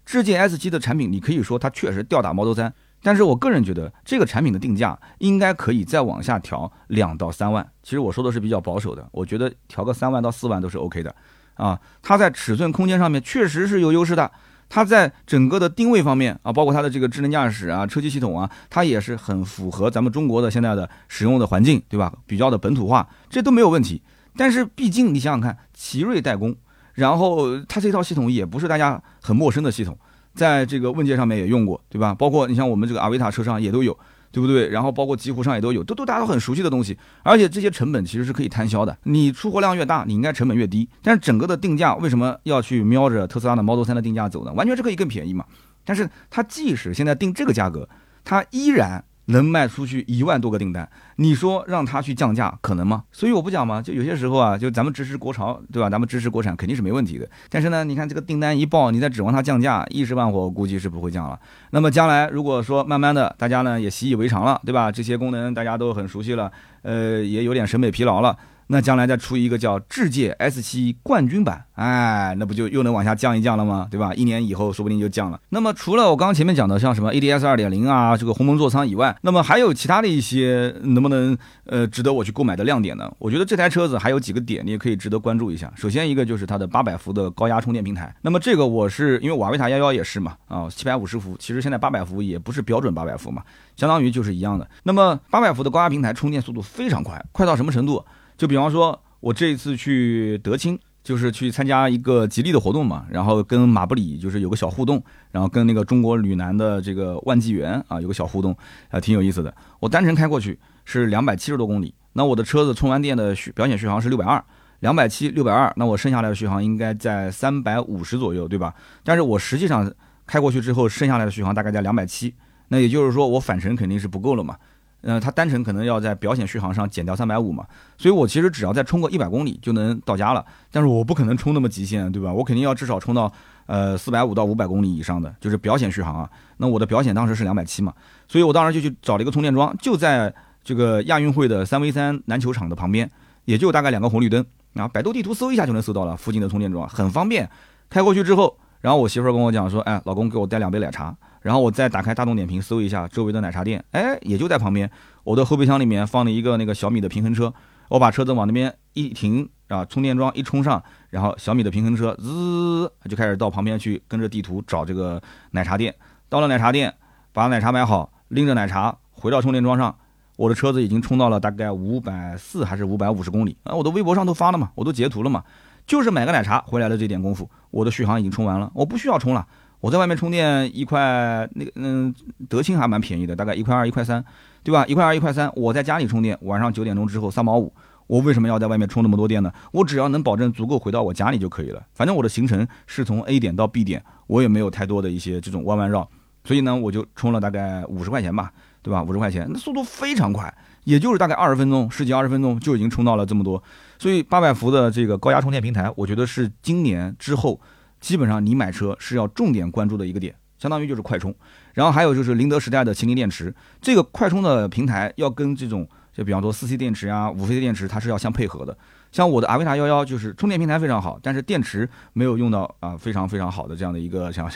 智界 S 七的产品，你可以说它确实吊打 Model 3，但是我个人觉得这个产品的定价应该可以再往下调两到三万。其实我说的是比较保守的，我觉得调个三万到四万都是 OK 的。啊，它在尺寸空间上面确实是有优势的。它在整个的定位方面啊，包括它的这个智能驾驶啊、车机系统啊，它也是很符合咱们中国的现在的使用的环境，对吧？比较的本土化，这都没有问题。但是毕竟你想想看，奇瑞代工，然后它这套系统也不是大家很陌生的系统，在这个问界上面也用过，对吧？包括你像我们这个阿维塔车上也都有。对不对？然后包括极狐上也都有，都都大家都很熟悉的东西，而且这些成本其实是可以摊销的。你出货量越大，你应该成本越低。但是整个的定价为什么要去瞄着特斯拉的 Model 3的定价走呢？完全是可以更便宜嘛。但是它即使现在定这个价格，它依然。能卖出去一万多个订单，你说让他去降价可能吗？所以我不讲嘛，就有些时候啊，就咱们支持国潮，对吧？咱们支持国产肯定是没问题的。但是呢，你看这个订单一爆，你再指望它降价，一时半会儿估计是不会降了。那么将来如果说慢慢的大家呢也习以为常了，对吧？这些功能大家都很熟悉了，呃，也有点审美疲劳了。那将来再出一个叫智界 S 七冠军版，哎，那不就又能往下降一降了吗？对吧？一年以后说不定就降了。那么除了我刚刚前面讲的像什么 ADS 二点零啊，这个鸿蒙座舱以外，那么还有其他的一些能不能呃值得我去购买的亮点呢？我觉得这台车子还有几个点你也可以值得关注一下。首先一个就是它的八百伏的高压充电平台。那么这个我是因为瓦维塔幺幺也是嘛，啊七百五十伏，其实现在八百伏也不是标准八百伏嘛，相当于就是一样的。那么八百伏的高压平台充电速度非常快，快到什么程度？就比方说，我这一次去德清，就是去参加一个吉利的活动嘛，然后跟马布里就是有个小互动，然后跟那个中国旅南的这个万纪元啊有个小互动，啊挺有意思的。我单程开过去是两百七十多公里，那我的车子充完电的续表显续航是六百二，两百七六百二，那我剩下来的续航应该在三百五十左右，对吧？但是我实际上开过去之后，剩下来的续航大概在两百七，那也就是说我返程肯定是不够了嘛。嗯，它单程可能要在表显续航上减掉三百五嘛，所以我其实只要再充个一百公里就能到家了。但是我不可能充那么极限，对吧？我肯定要至少充到呃四百五到五百公里以上的，就是表显续航啊。那我的表显当时是两百七嘛，所以我当时就去找了一个充电桩，就在这个亚运会的三 V 三篮球场的旁边，也就大概两个红绿灯，然后百度地图搜一下就能搜到了附近的充电桩，很方便。开过去之后，然后我媳妇儿跟我讲说，哎，老公给我带两杯奶茶。然后我再打开大众点评搜一下周围的奶茶店，哎，也就在旁边。我的后备箱里面放了一个那个小米的平衡车，我把车子往那边一停啊，充电桩一充上，然后小米的平衡车滋就开始到旁边去跟着地图找这个奶茶店。到了奶茶店，把奶茶买好，拎着奶茶回到充电桩上，我的车子已经充到了大概五百四还是五百五十公里啊！我的微博上都发了嘛，我都截图了嘛，就是买个奶茶回来的这点功夫，我的续航已经充完了，我不需要充了。我在外面充电一块，那个嗯，德清还蛮便宜的，大概一块二一块三，对吧？一块二一块三，我在家里充电，晚上九点钟之后三毛五。我为什么要在外面充那么多电呢？我只要能保证足够回到我家里就可以了。反正我的行程是从 A 点到 B 点，我也没有太多的一些这种弯弯绕，所以呢，我就充了大概五十块钱吧，对吧？五十块钱，那速度非常快，也就是大概二十分钟，十几二十分钟就已经充到了这么多。所以八百伏的这个高压充电平台，我觉得是今年之后。基本上你买车是要重点关注的一个点，相当于就是快充，然后还有就是宁德时代的麒麟电池，这个快充的平台要跟这种就比方说四 C 电池啊、五 C 电池，它是要相配合的。像我的阿维塔幺幺就是充电平台非常好，但是电池没有用到啊非常非常好的这样的一个 [laughs] 像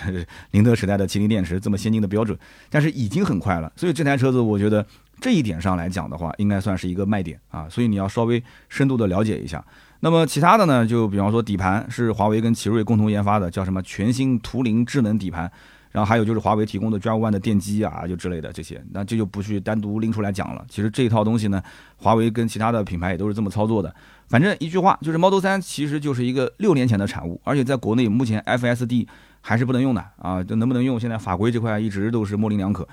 宁德时代的麒麟电池这么先进的标准，但是已经很快了。所以这台车子我觉得这一点上来讲的话，应该算是一个卖点啊，所以你要稍微深度的了解一下。那么其他的呢，就比方说底盘是华为跟奇瑞共同研发的，叫什么全新图灵智能底盘，然后还有就是华为提供的 Drive One 的电机啊，就之类的这些，那这就不去单独拎出来讲了。其实这一套东西呢，华为跟其他的品牌也都是这么操作的。反正一句话，就是 Model 3其实就是一个六年前的产物，而且在国内目前 FSD 还是不能用的啊，这能不能用，现在法规这块一直都是模棱两可。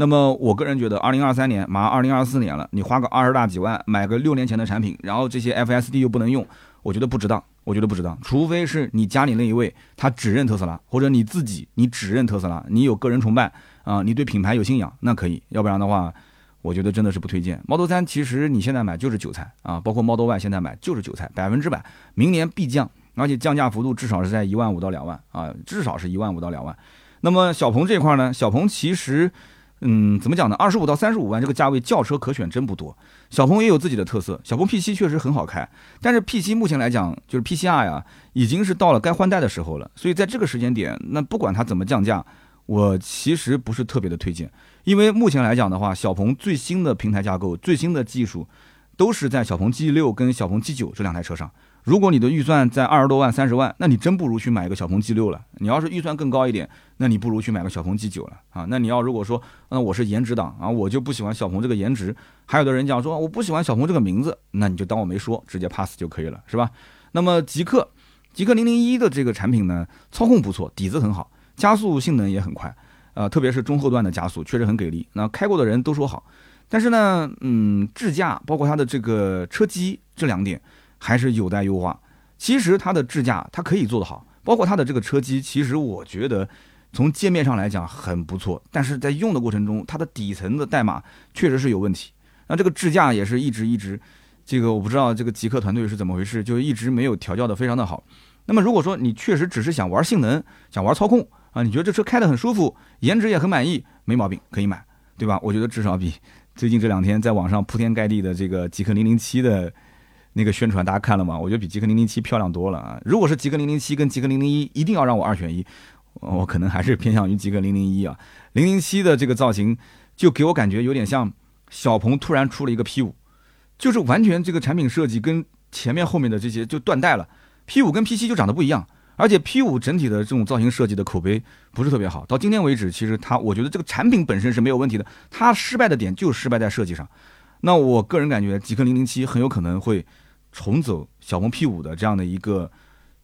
那么我个人觉得，二零二三年马上二零二四年了，你花个二十大几万买个六年前的产品，然后这些 FSD 又不能用，我觉得不值当。我觉得不值当，除非是你家里那一位他只认特斯拉，或者你自己你只认特斯拉，你有个人崇拜啊，你对品牌有信仰，那可以。要不然的话，我觉得真的是不推荐。Model 3其实你现在买就是韭菜啊，包括 Model Y 现在买就是韭菜，百分之百，明年必降，而且降价幅度至少是在一万五到两万啊，至少是一万五到两万。那么小鹏这块呢，小鹏其实。嗯，怎么讲呢？二十五到三十五万这个价位，轿车可选真不多。小鹏也有自己的特色，小鹏 P7 确实很好开，但是 P7 目前来讲，就是 P7R 呀，已经是到了该换代的时候了。所以在这个时间点，那不管它怎么降价，我其实不是特别的推荐，因为目前来讲的话，小鹏最新的平台架构、最新的技术，都是在小鹏 G6 跟小鹏 G9 这两台车上。如果你的预算在二十多万、三十万，那你真不如去买一个小鹏 G 六了。你要是预算更高一点，那你不如去买个小鹏 G 九了啊。那你要如果说，那我是颜值党啊，我就不喜欢小鹏这个颜值。还有的人讲说，我不喜欢小鹏这个名字，那你就当我没说，直接 pass 就可以了，是吧？那么极客，极客零零一的这个产品呢，操控不错，底子很好，加速性能也很快，呃，特别是中后段的加速确实很给力。那开过的人都说好，但是呢，嗯，智驾包括它的这个车机这两点还是有待优化。其实它的智驾它可以做得好，包括它的这个车机，其实我觉得从界面上来讲很不错，但是在用的过程中，它的底层的代码确实是有问题。那这个智驾也是一直一直，这个我不知道这个极客团队是怎么回事，就一直没有调教的非常的好。那么如果说你确实只是想玩性能，想玩操控啊，你觉得这车开得很舒服，颜值也很满意，没毛病，可以买，对吧？我觉得至少比最近这两天在网上铺天盖地的这个极客零零七的。那个宣传大家看了吗？我觉得比极客零零七漂亮多了啊！如果是极客零零七跟极客零零一，一定要让我二选一，我可能还是偏向于极客零零一啊。零零七的这个造型就给我感觉有点像小鹏突然出了一个 P 五，就是完全这个产品设计跟前面后面的这些就断代了。P 五跟 P 七就长得不一样，而且 P 五整体的这种造型设计的口碑不是特别好。到今天为止，其实它我觉得这个产品本身是没有问题的，它失败的点就失败在设计上。那我个人感觉极客零零七很有可能会。重走小鹏 P5 的这样的一个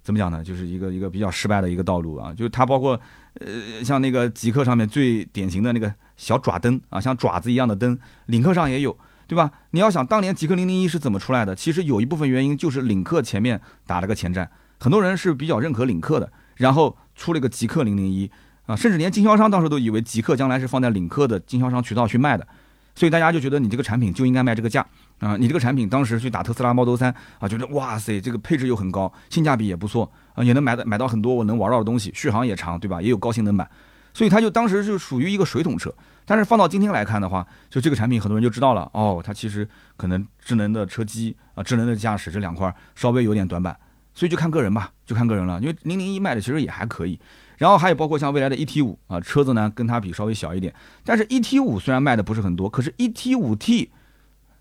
怎么讲呢？就是一个一个比较失败的一个道路啊。就是它包括呃像那个极客上面最典型的那个小爪灯啊，像爪子一样的灯，领克上也有，对吧？你要想当年极客零零一是怎么出来的，其实有一部分原因就是领克前面打了个前站，很多人是比较认可领克的，然后出了个极客零零一啊，甚至连经销商当时都以为极客将来是放在领克的经销商渠道去卖的。所以大家就觉得你这个产品就应该卖这个价啊！你这个产品当时去打特斯拉 Model 3啊，觉得哇塞，这个配置又很高，性价比也不错啊，也能买的买到很多我能玩到的东西，续航也长，对吧？也有高性能版，所以它就当时就属于一个水桶车。但是放到今天来看的话，就这个产品很多人就知道了哦，它其实可能智能的车机啊、智能的驾驶这两块稍微有点短板，所以就看个人吧，就看个人了。因为零零一卖的其实也还可以。然后还有包括像未来的 ET 五啊，车子呢跟它比稍微小一点，但是 ET 五虽然卖的不是很多，可是 ET 五 T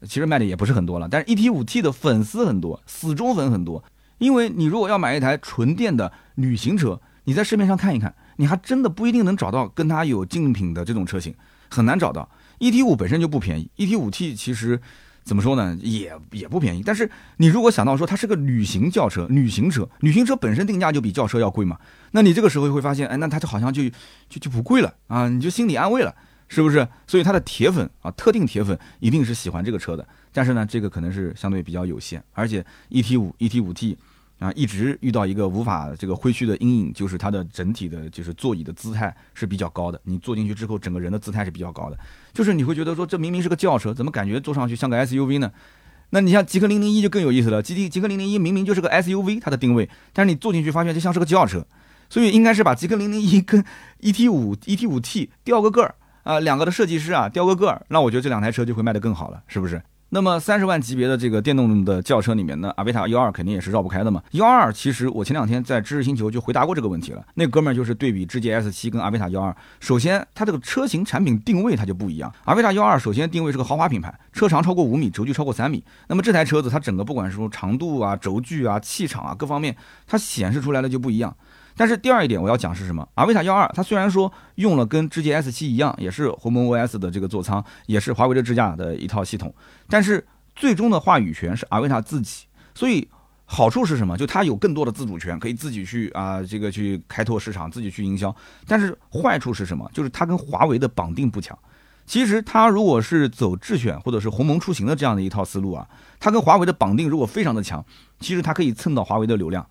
其实卖的也不是很多了，但是 ET 五 T 的粉丝很多，死忠粉很多。因为你如果要买一台纯电的旅行车，你在市面上看一看，你还真的不一定能找到跟它有竞品的这种车型，很难找到。ET 五本身就不便宜，ET 五 T 其实。怎么说呢？也也不便宜。但是你如果想到说它是个旅行轿车、旅行车，旅行车本身定价就比轿车要贵嘛，那你这个时候会发现，哎，那它就好像就就就不贵了啊，你就心里安慰了，是不是？所以它的铁粉啊，特定铁粉一定是喜欢这个车的。但是呢，这个可能是相对比较有限，而且 ET 五、ET 五 T。啊，一直遇到一个无法这个挥去的阴影，就是它的整体的，就是座椅的姿态是比较高的。你坐进去之后，整个人的姿态是比较高的，就是你会觉得说，这明明是个轿车，怎么感觉坐上去像个 SUV 呢？那你像极客零零一就更有意思了，极极极客零零一明明就是个 SUV，它的定位，但是你坐进去发现就像是个轿车，所以应该是把极客零零一跟 ET 五、ET 五 T 调个个儿啊，两个的设计师啊调个个儿，那我觉得这两台车就会卖得更好了，是不是？那么三十万级别的这个电动的轿车里面呢，阿维塔幺二肯定也是绕不开的嘛。幺二其实我前两天在知识星球就回答过这个问题了，那哥们儿就是对比智界 S 七跟阿维塔幺二，首先它这个车型产品定位它就不一样。阿维塔幺二首先定位是个豪华品牌，车长超过五米，轴距超过三米。那么这台车子它整个不管是说长度啊、轴距啊、气场啊各方面，它显示出来的就不一样。但是第二一点我要讲是什么？阿维塔幺二它虽然说用了跟智界 S 七一样，也是鸿蒙 OS 的这个座舱，也是华为的智驾的一套系统，但是最终的话语权是阿维塔自己。所以好处是什么？就它有更多的自主权，可以自己去啊这个去开拓市场，自己去营销。但是坏处是什么？就是它跟华为的绑定不强。其实它如果是走智选或者是鸿蒙出行的这样的一套思路啊，它跟华为的绑定如果非常的强，其实它可以蹭到华为的流量。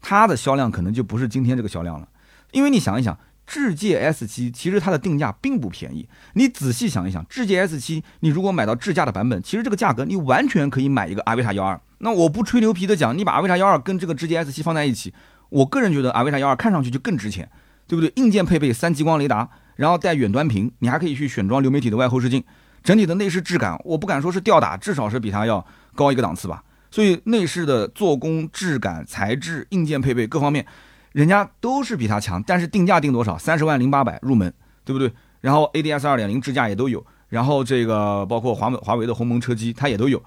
它的销量可能就不是今天这个销量了，因为你想一想，智界 S 七其实它的定价并不便宜。你仔细想一想，智界 S 七你如果买到智驾的版本，其实这个价格你完全可以买一个阿维塔幺二。那我不吹牛皮的讲，你把阿维塔幺二跟这个智界 S 七放在一起，我个人觉得阿维塔幺二看上去就更值钱，对不对？硬件配备三激光雷达，然后带远端屏，你还可以去选装流媒体的外后视镜，整体的内饰质感，我不敢说是吊打，至少是比它要高一个档次吧。所以内饰的做工、质感、材质、硬件配备各方面，人家都是比它强。但是定价定多少？三十万零八百入门，对不对？然后 ADS 二点零智驾也都有，然后这个包括华为华为的鸿蒙车机它也都有，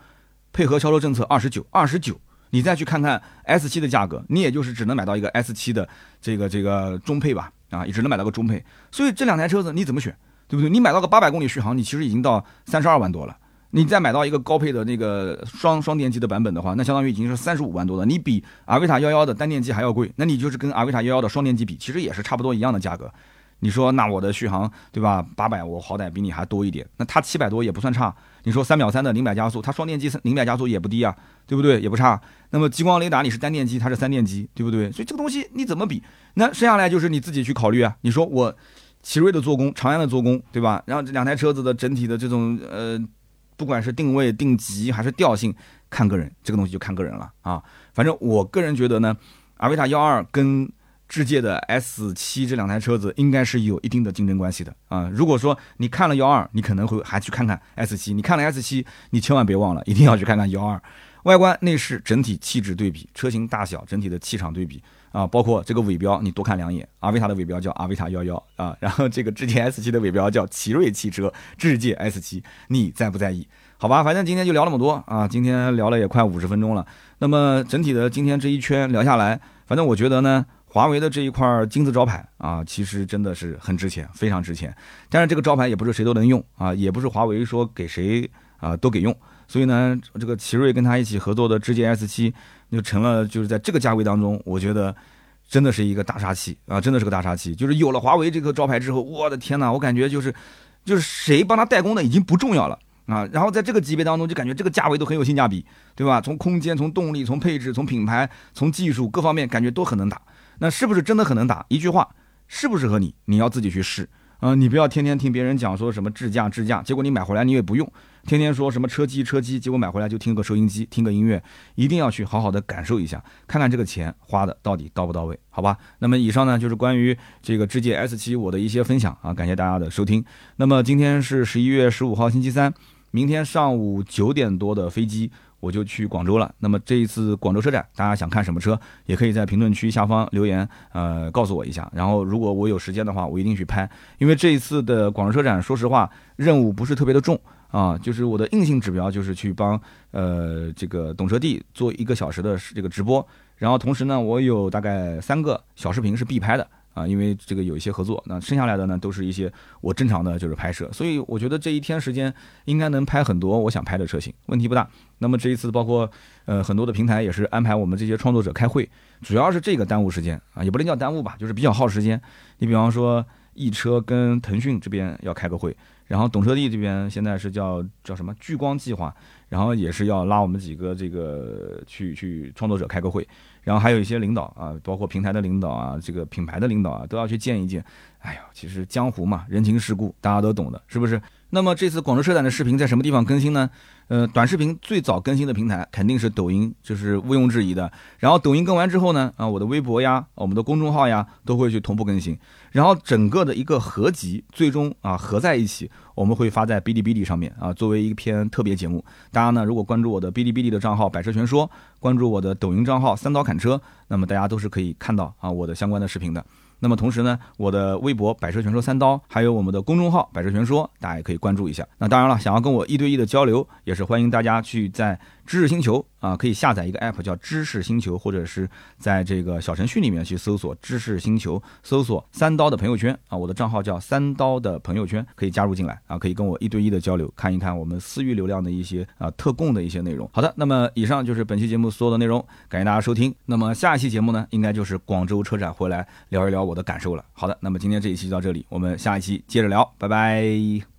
配合销售政策二十九二十九。你再去看看 S 七的价格，你也就是只能买到一个 S 七的这个这个中配吧，啊，也只能买到个中配。所以这两台车子你怎么选，对不对？你买到个八百公里续航，你其实已经到三十二万多了。你再买到一个高配的那个双双电机的版本的话，那相当于已经是三十五万多了。你比阿维塔幺幺的单电机还要贵，那你就是跟阿维塔幺幺的双电机比，其实也是差不多一样的价格。你说那我的续航对吧？八百我好歹比你还多一点，那它七百多也不算差。你说三秒三的零百加速，它双电机零百加速也不低啊，对不对？也不差。那么激光雷达你是单电机，它是三电机，对不对？所以这个东西你怎么比？那剩下来就是你自己去考虑啊。你说我奇瑞的做工，长安的做工，对吧？然后这两台车子的整体的这种呃。不管是定位、定级还是调性，看个人，这个东西就看个人了啊。反正我个人觉得呢，阿维塔幺二跟智界的 S 七这两台车子应该是有一定的竞争关系的啊。如果说你看了幺二，你可能会还去看看 S 七；你看了 S 七，你千万别忘了，一定要去看看幺二。外观、内饰、整体气质对比，车型大小、整体的气场对比。啊，包括这个尾标，你多看两眼。阿维塔的尾标叫阿维塔幺幺啊，然后这个智界 S 七的尾标叫奇瑞汽车智界 S 七，你在不在意？好吧，反正今天就聊那么多啊，今天聊了也快五十分钟了。那么整体的今天这一圈聊下来，反正我觉得呢，华为的这一块金字招牌啊，其实真的是很值钱，非常值钱。但是这个招牌也不是谁都能用啊，也不是华为说给谁啊都给用。所以呢，这个奇瑞跟他一起合作的智界 S 七。就成了，就是在这个价位当中，我觉得真的是一个大杀器啊，真的是个大杀器。就是有了华为这个招牌之后，我的天呐，我感觉就是，就是谁帮他代工的已经不重要了啊。然后在这个级别当中，就感觉这个价位都很有性价比，对吧？从空间、从动力、从配置、从品牌、从技术各方面，感觉都很能打。那是不是真的很能打？一句话，适不适合你，你要自己去试啊。你不要天天听别人讲说什么智驾智驾，结果你买回来你也不用。天天说什么车机车机，结果买回来就听个收音机，听个音乐，一定要去好好的感受一下，看看这个钱花的到底到不到位，好吧？那么以上呢就是关于这个智界 S 七我的一些分享啊，感谢大家的收听。那么今天是十一月十五号星期三，明天上午九点多的飞机我就去广州了。那么这一次广州车展，大家想看什么车，也可以在评论区下方留言，呃，告诉我一下。然后如果我有时间的话，我一定去拍，因为这一次的广州车展，说实话任务不是特别的重。啊，就是我的硬性指标就是去帮呃这个懂车帝做一个小时的这个直播，然后同时呢，我有大概三个小视频是必拍的啊，因为这个有一些合作，那剩下来的呢都是一些我正常的就是拍摄，所以我觉得这一天时间应该能拍很多我想拍的车型，问题不大。那么这一次包括呃很多的平台也是安排我们这些创作者开会，主要是这个耽误时间啊，也不能叫耽误吧，就是比较耗时间。你比方说易车跟腾讯这边要开个会。然后懂车帝这边现在是叫叫什么聚光计划，然后也是要拉我们几个这个去去创作者开个会，然后还有一些领导啊，包括平台的领导啊，这个品牌的领导啊，都要去见一见。哎呀，其实江湖嘛，人情世故大家都懂的，是不是？那么这次广州车展的视频在什么地方更新呢？呃，短视频最早更新的平台肯定是抖音，就是毋庸置疑的。然后抖音更完之后呢，啊，我的微博呀，我们的公众号呀，都会去同步更新。然后整个的一个合集，最终啊合在一起，我们会发在哔哩哔哩上面啊，作为一篇特别节目。大家呢，如果关注我的哔哩哔哩的账号“百车全说”，关注我的抖音账号“三刀砍车”，那么大家都是可以看到啊我的相关的视频的。那么同时呢，我的微博“百车全说三刀”，还有我们的公众号“百车全说”，大家也可以关注一下。那当然了，想要跟我一对一的交流，也是欢迎大家去在知识星球啊，可以下载一个 app 叫知识星球，或者是在这个小程序里面去搜索知识星球，搜索三刀的朋友圈啊，我的账号叫三刀的朋友圈，可以加入进来啊，可以跟我一对一的交流，看一看我们私域流量的一些啊特供的一些内容。好的，那么以上就是本期节目所有的内容，感谢大家收听。那么下一期节目呢，应该就是广州车展回来聊一聊我的感受了。好的，那么今天这一期就到这里，我们下一期接着聊，拜拜。